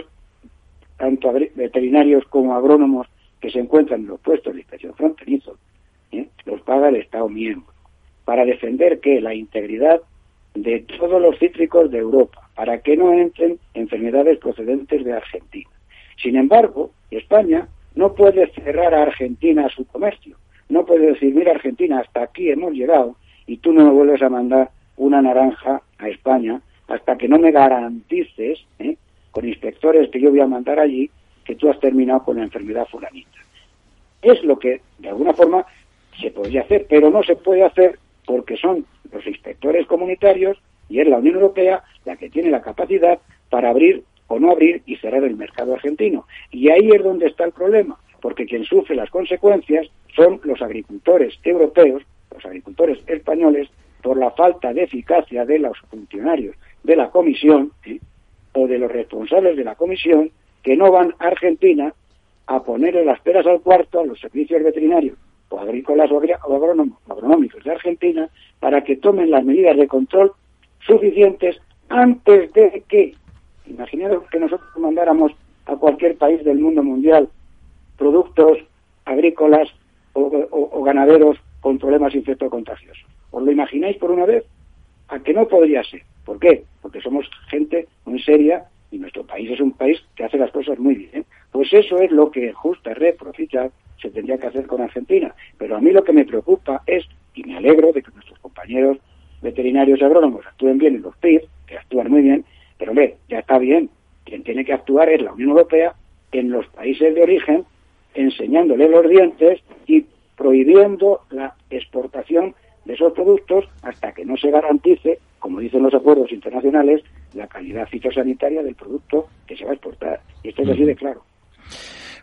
tanto veterinarios como agrónomos que se encuentran en los puestos de inspección fronterizo, ¿eh? los paga el Estado miembro, para defender que la integridad de todos los cítricos de Europa, para que no entren enfermedades procedentes de Argentina. Sin embargo, España no puede cerrar a Argentina su comercio. No puede decir, mira Argentina, hasta aquí hemos llegado y tú no me vuelves a mandar una naranja a España hasta que no me garantices, ¿eh? con inspectores que yo voy a mandar allí, que tú has terminado con la enfermedad fulanita. Es lo que, de alguna forma, se podría hacer, pero no se puede hacer porque son los inspectores comunitarios y es la Unión Europea la que tiene la capacidad para abrir o no abrir y cerrar el mercado argentino. Y ahí es donde está el problema, porque quien sufre las consecuencias son los agricultores europeos, los agricultores españoles, por la falta de eficacia de los funcionarios de la Comisión o de los responsables de la Comisión que no van a Argentina a ponerle las peras al cuarto a los servicios veterinarios o agrícolas o, agronómicos de Argentina para que tomen las medidas de control suficientes antes de que, imaginaros que nosotros mandáramos a cualquier país del mundo mundial productos agrícolas o, ganaderos con problemas infectocontagiosos. ¿Os lo imagináis por una vez? A que no podría ser. ¿Por qué? Porque somos gente muy seria y nuestro país es un país que hace las cosas muy bien. Pues eso es lo que Justa Red Profita se tendría que hacer con Argentina. Pero a mí lo que me preocupa es, y me alegro de que nuestros compañeros veterinarios y agrónomos actúen bien en los PIB, que actúan muy bien, pero hombre, ya está bien. Quien tiene que actuar es la Unión Europea en los países de origen, enseñándole los dientes y prohibiendo la exportación de esos productos hasta que no se garantice, como dicen los acuerdos internacionales, la calidad fitosanitaria del producto que se va a exportar. Y esto es así de claro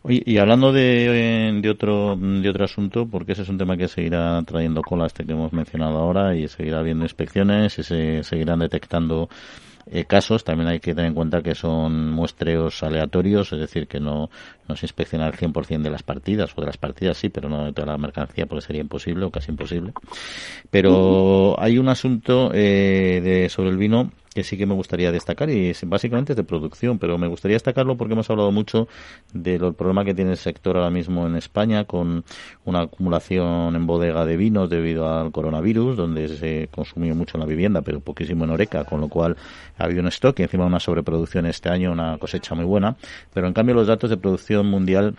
y hablando de, de, otro, de otro asunto, porque ese es un tema que seguirá trayendo cola este que hemos mencionado ahora y seguirá habiendo inspecciones y se seguirán detectando eh, casos. También hay que tener en cuenta que son muestreos aleatorios, es decir, que no, no se inspecciona el 100% de las partidas, o de las partidas sí, pero no de toda la mercancía, porque sería imposible o casi imposible. Pero hay un asunto eh, de, sobre el vino sí que me gustaría destacar y es, básicamente es de producción, pero me gustaría destacarlo porque hemos hablado mucho del problema que tiene el sector ahora mismo en España con una acumulación en bodega de vinos debido al coronavirus, donde se consumió mucho en la vivienda, pero poquísimo en Oreca, con lo cual ha habido un stock y encima una sobreproducción este año, una cosecha muy buena, pero en cambio los datos de producción mundial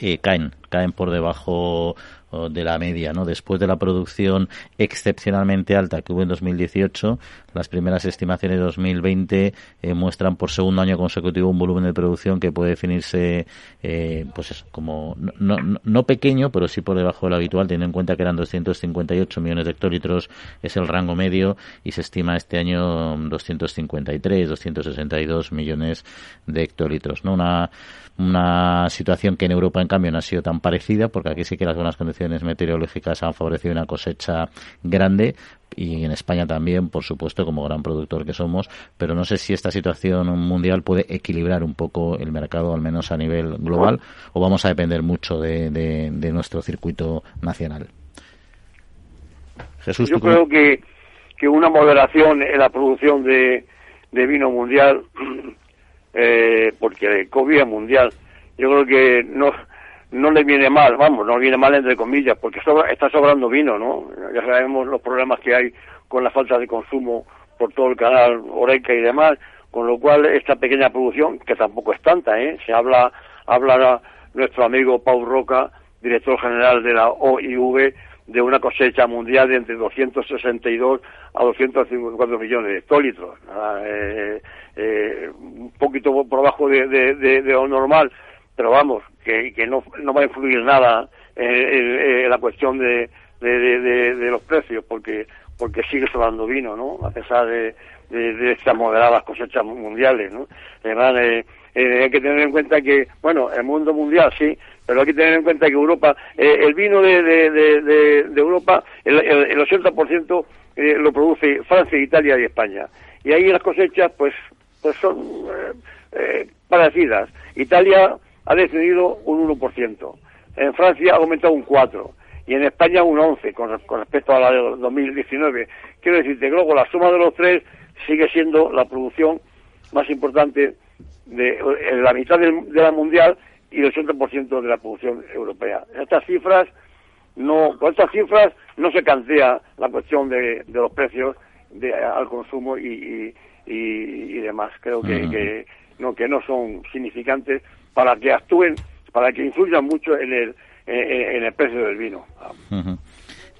eh, caen, caen por debajo de la media, ¿no? Después de la producción excepcionalmente alta que hubo en 2018, las primeras estimaciones de 2020 eh, muestran por segundo año consecutivo un volumen de producción que puede definirse, eh, pues eso, como no, no, no, pequeño, pero sí por debajo de lo habitual, teniendo en cuenta que eran 258 millones de hectolitros, es el rango medio y se estima este año 253, 262 millones de hectolitros, ¿no? Una una situación que en Europa, en cambio, no ha sido tan parecida, porque aquí sí que las buenas condiciones meteorológicas han favorecido una cosecha grande, y en España también, por supuesto, como gran productor que somos, pero no sé si esta situación mundial puede equilibrar un poco el mercado, al menos a nivel global, o vamos a depender mucho de, de, nuestro circuito nacional. Jesús, Yo creo que, que una moderación en la producción de, de vino mundial eh, porque el COVID es mundial. Yo creo que no, no le viene mal, vamos, no le viene mal entre comillas, porque está sobrando vino, ¿no? Ya sabemos los problemas que hay con la falta de consumo por todo el canal Oreca y demás, con lo cual esta pequeña producción, que tampoco es tanta, ¿eh? Se habla, habla nuestro amigo Paul Roca, director general de la OIV, de una cosecha mundial de entre 262 a 254 millones de hectolitros. Eh, eh, un poquito por abajo de, lo normal, pero vamos, que, no, no va a influir nada en, la cuestión de, los precios, porque porque sigue sobrando vino, ¿no? A pesar de, de, estas moderadas cosechas mundiales, ¿no? Además, eh, eh, hay que tener en cuenta que, bueno, el mundo mundial sí, pero hay que tener en cuenta que Europa, eh, el vino de, Europa, el, el, 80% eh, lo produce Francia, Italia y España. Y ahí las cosechas, pues, pues son eh, parecidas. Italia ha descendido un 1%, en Francia ha aumentado un 4% y en España un 11% con, respecto a la de 2019. Quiero decirte, luego la suma de los tres sigue siendo la producción más importante de, la mitad de la mundial y el 80% de la producción europea. Estas cifras no, con estas cifras no se cantea la cuestión de, los precios de, al consumo y, y, demás. Creo que, que, no que no son significantes para que actúen, para que influyan mucho en el en, el precio del vino.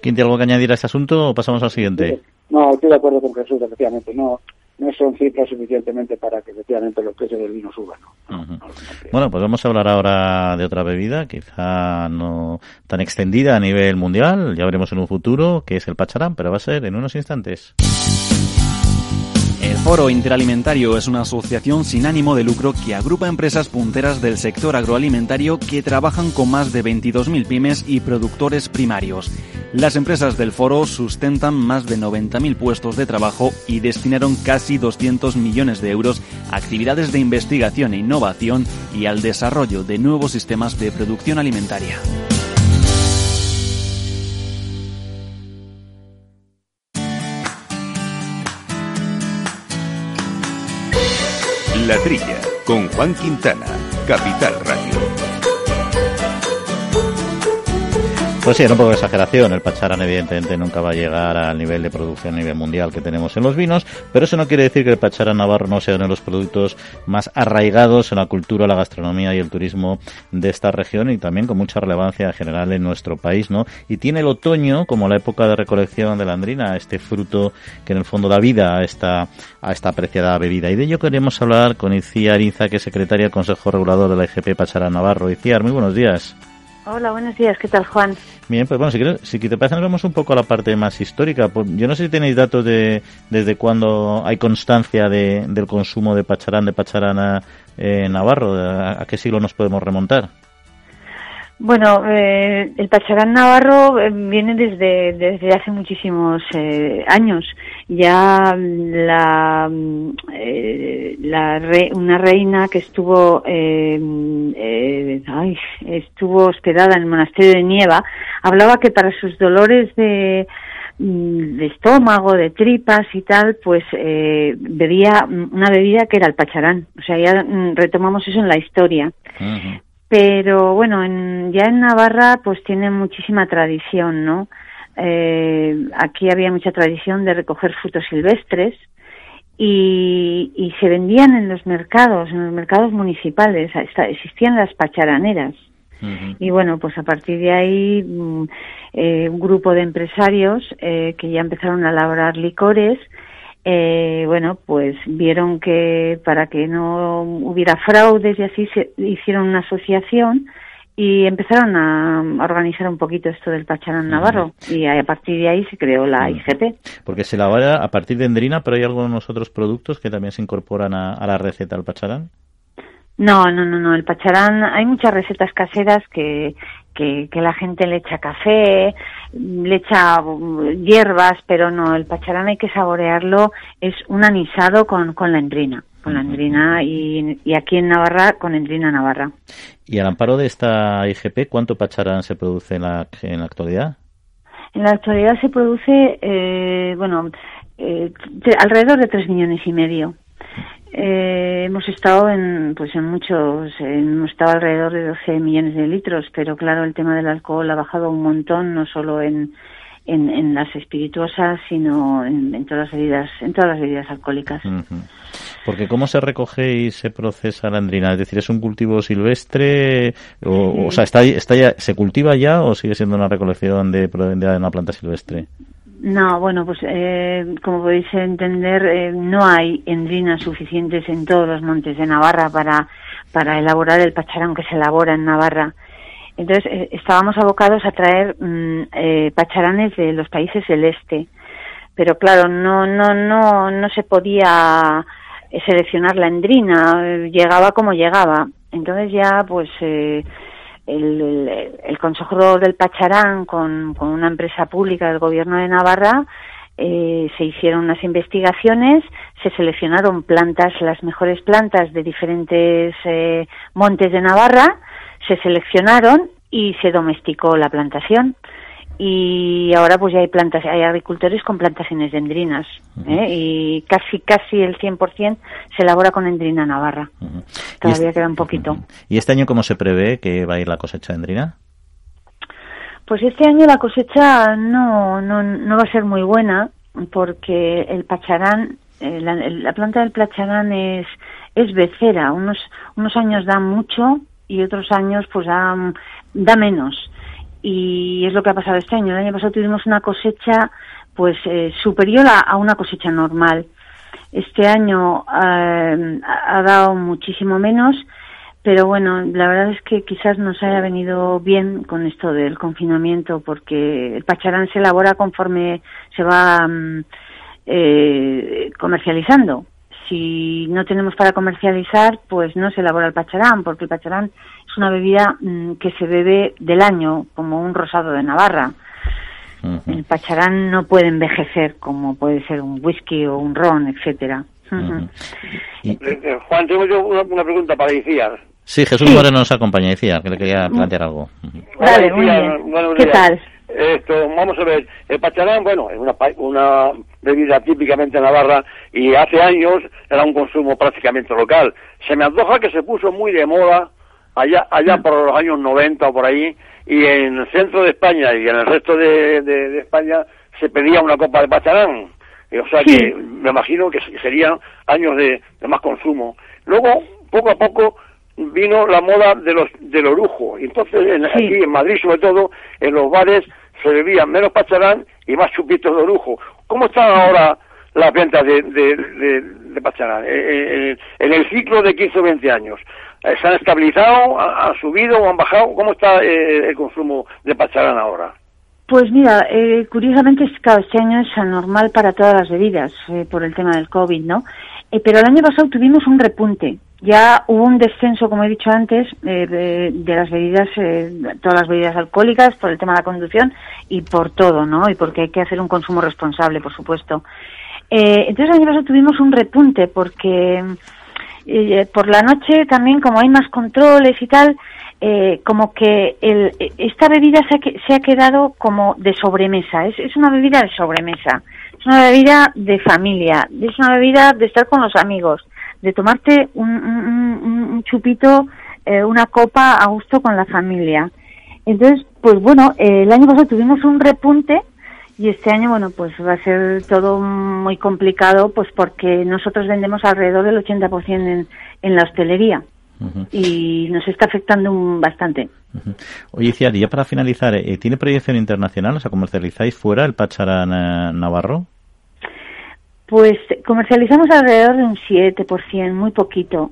¿Quién tiene algo que añadir a este asunto o pasamos al siguiente? No, estoy de acuerdo con Jesús, efectivamente. No, no son cifras suficientemente para que efectivamente los precios del vino suban. bueno, pues vamos a hablar ahora de otra bebida, quizá no tan extendida a nivel mundial, ya veremos en un futuro, que es el pacharán, pero va a ser en unos instantes. Foro Interalimentario es una asociación sin ánimo de lucro que agrupa empresas punteras del sector agroalimentario que trabajan con más de 22.000 pymes y productores primarios. Las empresas del foro sustentan más de 90.000 puestos de trabajo y destinaron casi 200 millones de euros a actividades de investigación e innovación y al desarrollo de nuevos sistemas de producción alimentaria. La Trilla, con Juan Quintana, Capital Radio. Pues sí, era un poco exageración. El pacharán evidentemente nunca va a llegar al nivel de producción a nivel mundial que tenemos en los vinos, pero eso no quiere decir que el pacharán navarro no sea uno de los productos más arraigados en la cultura, la gastronomía y el turismo de esta región y también con mucha relevancia general en nuestro país, ¿no? Y tiene el otoño como la época de recolección de la andrina, este fruto que en el fondo da vida a esta, a esta apreciada bebida. Y de ello queremos hablar con Iciar Inza, que es secretaria del Consejo Regulador de la IGP Pacharán Navarro. Iciar, muy buenos días. Hola, buenos días. ¿Qué tal, Juan? Bien, pues bueno, si, quieres, si te parece, nos vamos un poco a la parte más histórica. Pues yo no sé si tenéis datos de desde cuándo hay constancia de, del consumo de pacharán, de pacharana en Navarro. ¿A qué siglo nos podemos remontar? Bueno, eh, el Pacharán Navarro eh, viene desde, desde hace muchísimos eh, años. Ya la, eh, la una reina que estuvo eh, ay, estuvo hospedada en el monasterio de Nieva hablaba que para sus dolores de mm, de estómago, de tripas y tal, pues eh, bebía una bebida que era el pacharán. O sea, ya mm, retomamos eso en la historia. Pero bueno, en, ya en Navarra pues tiene muchísima tradición, ¿no? Eh, aquí había mucha tradición de recoger frutos silvestres y, y se vendían en los mercados, en los mercados municipales, existían las pacharaneras. Y bueno, pues a partir de ahí mm, eh, un grupo de empresarios eh, que ya empezaron a elaborar licores, eh, bueno, pues vieron que para que no hubiera fraudes y así se hicieron una asociación y empezaron a organizar un poquito esto del Pacharán Navarro y a partir de ahí se creó la IGP. Porque se elabora a partir de endrina, pero hay algunos otros productos que también se incorporan a, la receta del Pacharán. No, no, no, no. El pacharán, hay muchas recetas caseras que, que, que, la gente le echa café, le echa mm, hierbas, pero no, el pacharán hay que saborearlo, es un anisado con, con la endrina, con la endrina y, y aquí en Navarra con endrina navarra. Y al amparo de esta IGP, ¿cuánto pacharán se produce en la, en la actualidad? En la actualidad se produce, eh, bueno, eh, alrededor de tres millones y medio. Eh, hemos estado en, pues en muchos, hemos estado alrededor de 12 millones de litros, pero claro, el tema del alcohol ha bajado un montón, no solo en, en, las espirituosas, sino en, todas las bebidas, en todas las bebidas alcohólicas. Porque cómo se recoge y se procesa la andrina, es decir, es un cultivo silvestre, o, o sea, está, está ya, se cultiva ya o sigue siendo una recolección de, de una planta silvestre. No, bueno, pues eh, como podéis entender, eh, no hay endrinas suficientes en todos los montes de Navarra para, para elaborar el pacharán que se elabora en Navarra. Entonces eh, estábamos abocados a traer mm, pacharanes de los países del este, pero claro, no, no, no, no se podía seleccionar la endrina, llegaba como llegaba. Entonces ya, pues el, el, Consejo del Pacharán con, con, una empresa pública del Gobierno de Navarra eh, se hicieron unas investigaciones, se seleccionaron plantas, las mejores plantas de diferentes eh, montes de Navarra, se seleccionaron y se domesticó la plantación y ahora pues ya hay plantas, hay agricultores con plantaciones de endrinas ¿eh? y casi casi el 100% se elabora con endrina navarra. Todavía queda un poquito. ¿Y este año cómo se prevé que va a ir la cosecha de endrina? Pues este año la cosecha no, no, no va a ser muy buena porque el pacharán, eh, la, planta del pacharán es, es becera. Unos, unos años da mucho y otros años pues da, da menos y es lo que ha pasado este año. El año pasado tuvimos una cosecha pues eh, superior a, una cosecha normal. Este año eh, ha dado muchísimo menos, pero bueno, la verdad es que quizás nos haya venido bien con esto del confinamiento, porque el pacharán se elabora conforme se va mm, eh, comercializando si no tenemos para comercializar, pues no se elabora el pacharán, porque el pacharán es una bebida mm, que se bebe del año, como un rosado de Navarra. El pacharán no puede envejecer como puede ser un whisky o un ron, etcétera. Eh, eh, Juan, tengo yo una, pregunta para Iciar. Sí, Jesús Moreno nos acompaña, Iciar, que le quería plantear algo. Vale, muy bien. ¿Qué tal? Esto, vamos a ver, el pacharán, bueno, es una, una bebida típicamente navarra y hace años era un consumo prácticamente local. Se me antoja que se puso muy de moda allá, allá mm. por los años 90 o por ahí, y en el centro de España y en el resto de, España se pedía una copa de pacharán. o sea que me imagino que serían años de, más consumo. Luego, poco a poco, vino la moda de los del orujo. Entonces, aquí en Madrid sobre todo, en los bares se bebían menos pacharán y más chupitos de orujo. ¿Cómo están ahora las ventas de, de, pacharán? Eh, eh, en el ciclo de 15 o 20 años, eh, ¿se han estabilizado, han subido o han bajado? ¿Cómo está el consumo de pacharán ahora? Pues mira, curiosamente este año es anormal para todas las bebidas por el tema del COVID, ¿no? pero el año pasado tuvimos un repunte ya hubo un descenso, como he dicho antes, eh, de, las bebidas, eh, todas las bebidas alcohólicas por el tema de la conducción y por todo, ¿no? Y porque hay que hacer un consumo responsable, por supuesto. Eh, entonces, el año pasado tuvimos un repunte porque por la noche también, como hay más controles y tal, eh, como que el, esta bebida se ha, se ha, quedado como de sobremesa, es, es una bebida de sobremesa, es una bebida de familia, es una bebida de estar con los amigos, de tomarte un, un, chupito, eh, una copa a gusto con la familia. Entonces, pues bueno, el año pasado tuvimos un repunte y este año, bueno, pues va a ser todo muy complicado, pues porque nosotros vendemos alrededor del 80% en, en la hostelería. Y nos está afectando bastante. Oye, Ciar, ya para finalizar, eh, ¿tiene proyección internacional? O sea, ¿comercializáis fuera el Pacharán eh, Navarro? Pues comercializamos alrededor de un 7%, muy poquito.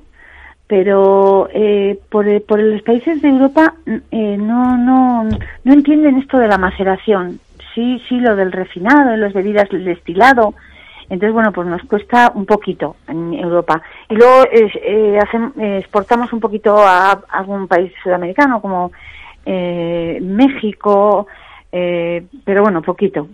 Pero eh, por, por los países de Europa no, no, no entienden esto de la maceración sí, sí, lo del refinado, las bebidas del destilado. Entonces, bueno, pues nos cuesta un poquito en Europa. Y luego eh, exportamos un poquito a, algún país sudamericano como eh, México, eh, pero bueno, poquito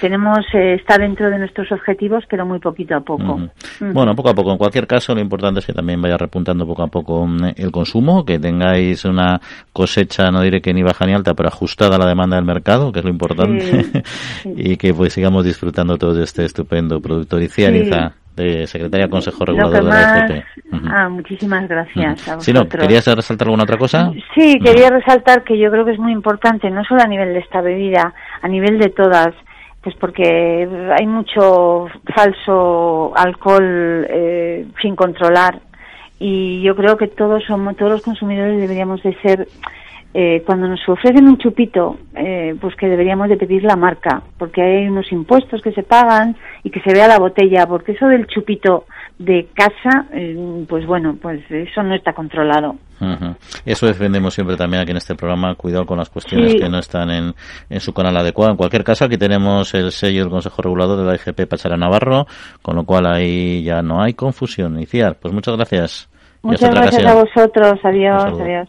tenemos eh, está dentro de nuestros objetivos, pero muy poquito a poco. Bueno, poco a poco. En cualquier caso, lo importante es que también vaya repuntando poco a poco mm, el consumo, que tengáis una cosecha, no diré que ni baja ni alta, pero ajustada a la demanda del mercado, que es lo importante, y que pues sigamos disfrutando todo de este estupendo producto. Cianiza, de secretaria Consejo Regulador de la FP. Ah, muchísimas gracias. A no, ¿querías resaltar alguna otra cosa? Sí, quería resaltar que yo creo que es muy importante, no solo a nivel de esta bebida, a nivel de todas, pues porque hay mucho falso alcohol eh, sin controlar. Y yo creo que todos somos todos los consumidores deberíamos de ser eh, cuando nos ofrecen un chupito eh, pues que deberíamos de pedir la marca porque hay unos impuestos que se pagan y que se vea la botella porque eso del chupito de casa pues bueno pues eso no está controlado eso defendemos siempre también aquí en este programa, cuidado con las cuestiones que no están en, en, su canal adecuado. En cualquier caso, aquí tenemos el sello del Consejo Regulador de la IGP Pachara Navarro, con lo cual ahí ya no hay confusión. Iniciar, pues muchas gracias. Muchas gracias a vosotros. Adiós, adiós.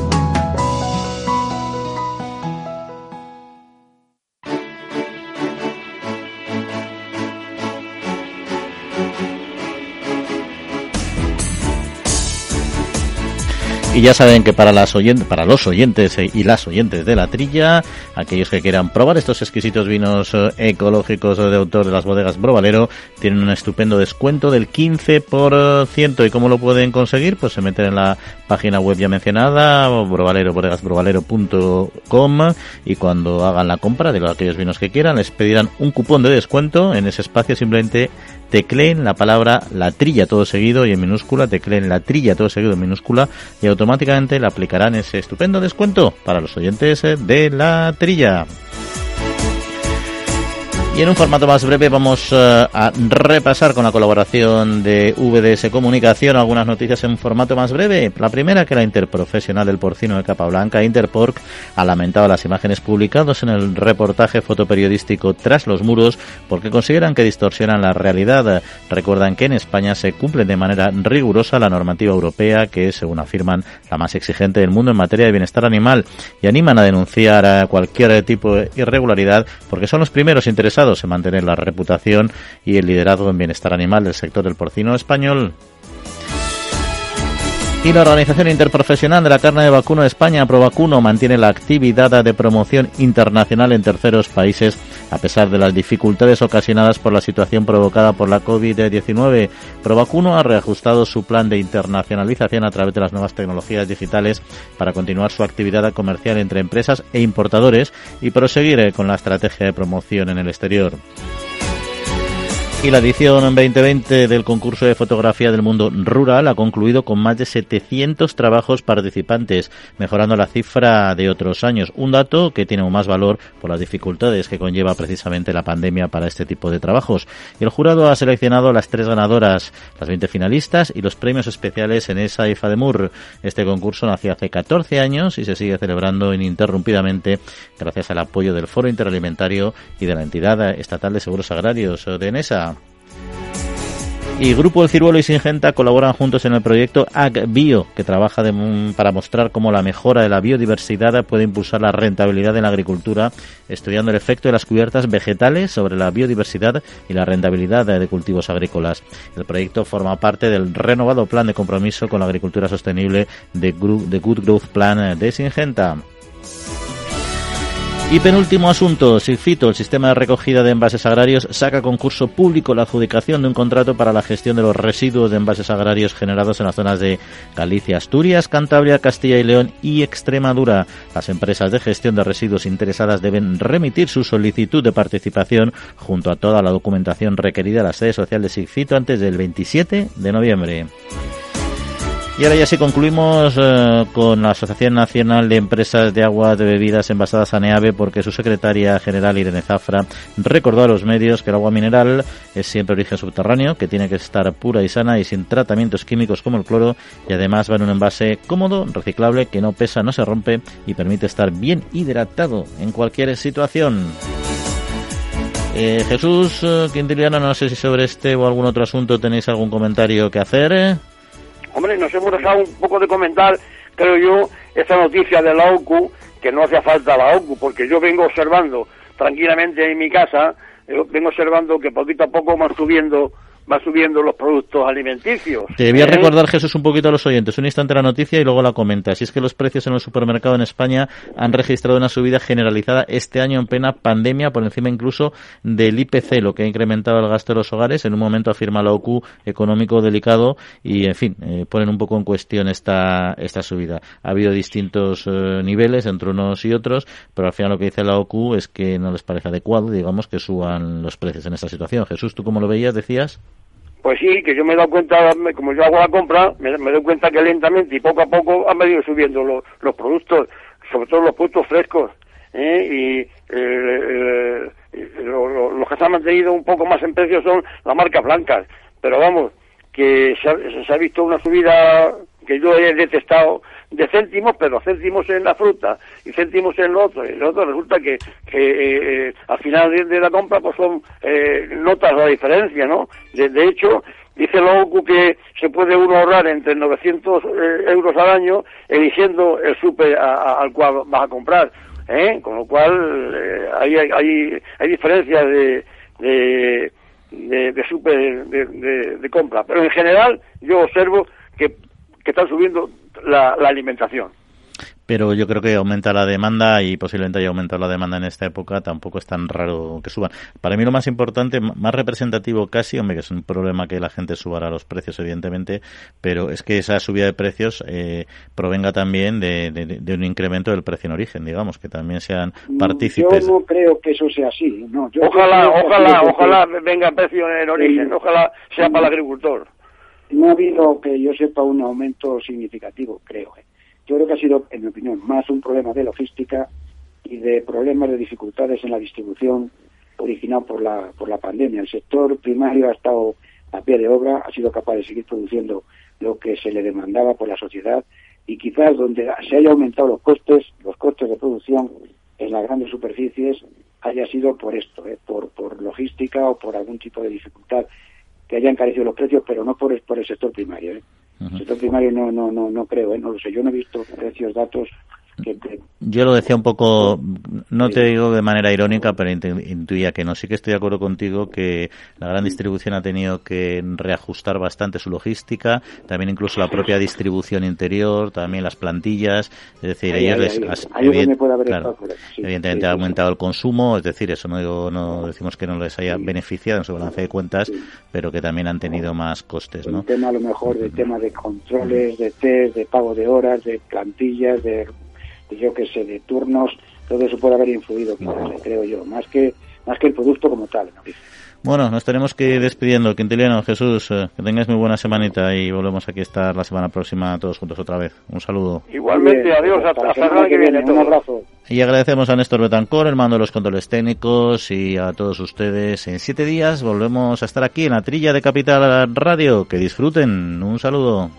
Y ya saben que para, las oyentes, para los oyentes eh, y las oyentes de la trilla, aquellos que quieran probar estos exquisitos vinos eh, ecológicos de autor de las bodegas Brovalero, tienen un estupendo descuento del 15%. ¿Y cómo lo pueden conseguir? Pues se meten en la página web ya mencionada, brovalero, bodegasbrovalero.com y cuando hagan la compra de aquellos vinos que quieran, les pedirán un cupón de descuento. En ese espacio simplemente tecleen la palabra la trilla todo seguido y en minúscula, tecleen la trilla todo seguido en minúscula y automáticamente le aplicarán ese estupendo descuento para los oyentes eh, de la trilla. Y en un formato más breve vamos eh, a repasar con la colaboración de VDS Comunicación algunas noticias en formato más breve. La primera que la interprofesional del porcino de capa blanca, Interpork, ha lamentado las imágenes publicadas en el reportaje fotoperiodístico Tras los muros porque consideran que distorsionan la realidad. Recuerdan que en España se cumple de manera rigurosa la normativa europea que es, según afirman, la más exigente del mundo en materia de bienestar animal y animan a denunciar a cualquier tipo de irregularidad porque son los primeros interesados en mantener la reputación y el liderazgo en bienestar animal del sector del porcino español. Y la Organización Interprofesional de la Carne de Vacuno de España, ProVacuno, mantiene la actividad de promoción internacional en terceros países a pesar de las dificultades ocasionadas por la situación provocada por la COVID-19. ProVacuno ha reajustado su plan de internacionalización a través de las nuevas tecnologías digitales para continuar su actividad comercial entre empresas e importadores y proseguir eh, con la estrategia de promoción en el exterior. Y la edición 2020 del concurso de fotografía del mundo rural ha concluido con más de 700 trabajos participantes, mejorando la cifra de otros años. Un dato que tiene aún más valor por las dificultades que conlleva precisamente la pandemia para este tipo de trabajos. El jurado ha seleccionado las tres ganadoras, las 20 finalistas y los premios especiales en esa IFA. Este concurso nació hace 14 años y se sigue celebrando ininterrumpidamente gracias al apoyo del Foro Interalimentario y de la entidad estatal de seguros agrarios de ENESA. Y Grupo El Ciruelo y Singenta colaboran juntos en el proyecto AgBio, que trabaja para mostrar cómo la mejora de la biodiversidad puede impulsar la rentabilidad en la agricultura, estudiando el efecto de las cubiertas vegetales sobre la biodiversidad y la rentabilidad de cultivos agrícolas. El proyecto forma parte del renovado plan de compromiso con la agricultura sostenible de Good Growth Plan de Singenta. Y penúltimo asunto, Sigfito, el sistema de recogida de envases agrarios, saca concurso público la adjudicación de un contrato para la gestión de los residuos de envases agrarios generados en las zonas de Galicia, Asturias, Cantabria, Castilla y León y Extremadura. Las empresas de gestión de residuos interesadas deben remitir su solicitud de participación junto a toda la documentación requerida a la sede social de Sigfito antes del 27 de noviembre. Y ahora ya sí concluimos eh, con la Asociación Nacional de Empresas de Aguas de Bebidas Envasadas ANEAVE porque su secretaria general Irene Zafra recordó a los medios que el agua mineral es siempre origen subterráneo, que tiene que estar pura y sana y sin tratamientos químicos como el cloro y además va en un envase cómodo, reciclable, que no pesa, no se rompe y permite estar bien hidratado en cualquier situación. Eh, Jesús eh, Quintiliano, no sé si sobre este o algún otro asunto tenéis algún comentario que hacer. Hombre, nos hemos dejado un poco de comentar, creo yo, esta noticia de la OCU, que no hacía falta la OCU, porque yo vengo observando tranquilamente en mi casa, eh, vengo observando que poquito a poco van subiendo va subiendo los productos alimenticios. Te voy a ¿eh? recordar, Jesús, un poquito a los oyentes, un instante la noticia y luego la comenta. Si es que los precios en el supermercado en España han registrado una subida generalizada este año en plena pandemia, por encima incluso del IPC, lo que ha incrementado el gasto de los hogares. En un momento afirma la OCU económico delicado y, en fin, eh, ponen un poco en cuestión esta, esta subida. Ha habido distintos eh, niveles entre unos y otros, pero al final lo que dice la OCU es que no les parece adecuado, digamos, que suban los precios en esta situación. Jesús, ¿tú cómo lo veías? Decías. Pues sí, que yo me he dado cuenta, como yo hago la compra, me, doy cuenta que lentamente y poco a poco han venido subiendo los, productos, sobre todo los productos frescos. ¿eh? Y eh, eh, los que se han mantenido un poco más en precio son las marcas blancas. Pero vamos, que se ha visto una subida que yo he detestado de céntimos, pero céntimos en la fruta y céntimos en lo otro. Y lo otro resulta que, que eh, eh, al final de, la compra pues son eh, notas la diferencia, ¿no? De, hecho, dice la OCU que se puede uno ahorrar entre 900 euros al año eligiendo el súper al cual vas a comprar. ¿eh? Con lo cual hay, hay, hay diferencias de, de, de, de, de compra. Pero en general yo observo que que están subiendo la, alimentación pero yo creo que aumenta la demanda y posiblemente haya aumentado la demanda en esta época, tampoco es tan raro que suban. Para mí lo más importante, más representativo casi, hombre, que es un problema que la gente subara los precios, evidentemente, pero es que esa subida de precios eh, provenga también de, un incremento del precio en origen, digamos, que también sean partícipes. Yo no creo que eso sea así. No, ojalá, ojalá, ojalá venga el precio en origen, ojalá sea para el agricultor no ha habido, que yo sepa, un aumento significativo, creo. ¿eh? Yo creo que ha sido, en mi opinión, más un problema de logística y de problemas de dificultades en la distribución originado por la, por la pandemia. El sector primario ha estado a pie de obra, ha sido capaz de seguir produciendo lo que se le demandaba por la sociedad y quizás donde se haya aumentado los costes, los costes de producción en las grandes superficies haya sido por esto, ¿eh? por, por logística o por algún tipo de dificultad que hayan encarecido los precios, pero no por, por el sector primario. ¿eh? El sector primario no, no, no, no creo, ¿eh? no lo sé. Yo no he visto precios, datos yo lo decía un poco, no te digo de manera irónica, pero intuía que no. Sí que estoy de acuerdo contigo que la gran distribución ha tenido que reajustar bastante su logística, también incluso la propia distribución interior, también las plantillas. Es decir, ellos evidentemente ha aumentado el consumo, es decir, eso no, digo, no decimos que no les haya beneficiado en su balance de cuentas, pero que también han tenido más costes. ¿no? El tema a lo mejor del tema de controles, de test, de pago de horas, de plantillas, de yo que sé, de turnos, todo eso puede haber influido, creo yo, más que, más que el producto como tal. Bueno, nos tenemos que ir despidiendo. Quintiliano, Jesús, eh, que tengáis muy buena semanita y volvemos aquí a estar la semana próxima todos juntos otra vez. Un saludo. Igualmente, adiós, hasta, la semana que viene. Un abrazo. Y agradecemos a Néstor Betancor, el mando de los controles técnicos y a todos ustedes. En siete días volvemos a estar aquí en la trilla de Capital Radio. Que disfruten. Un saludo.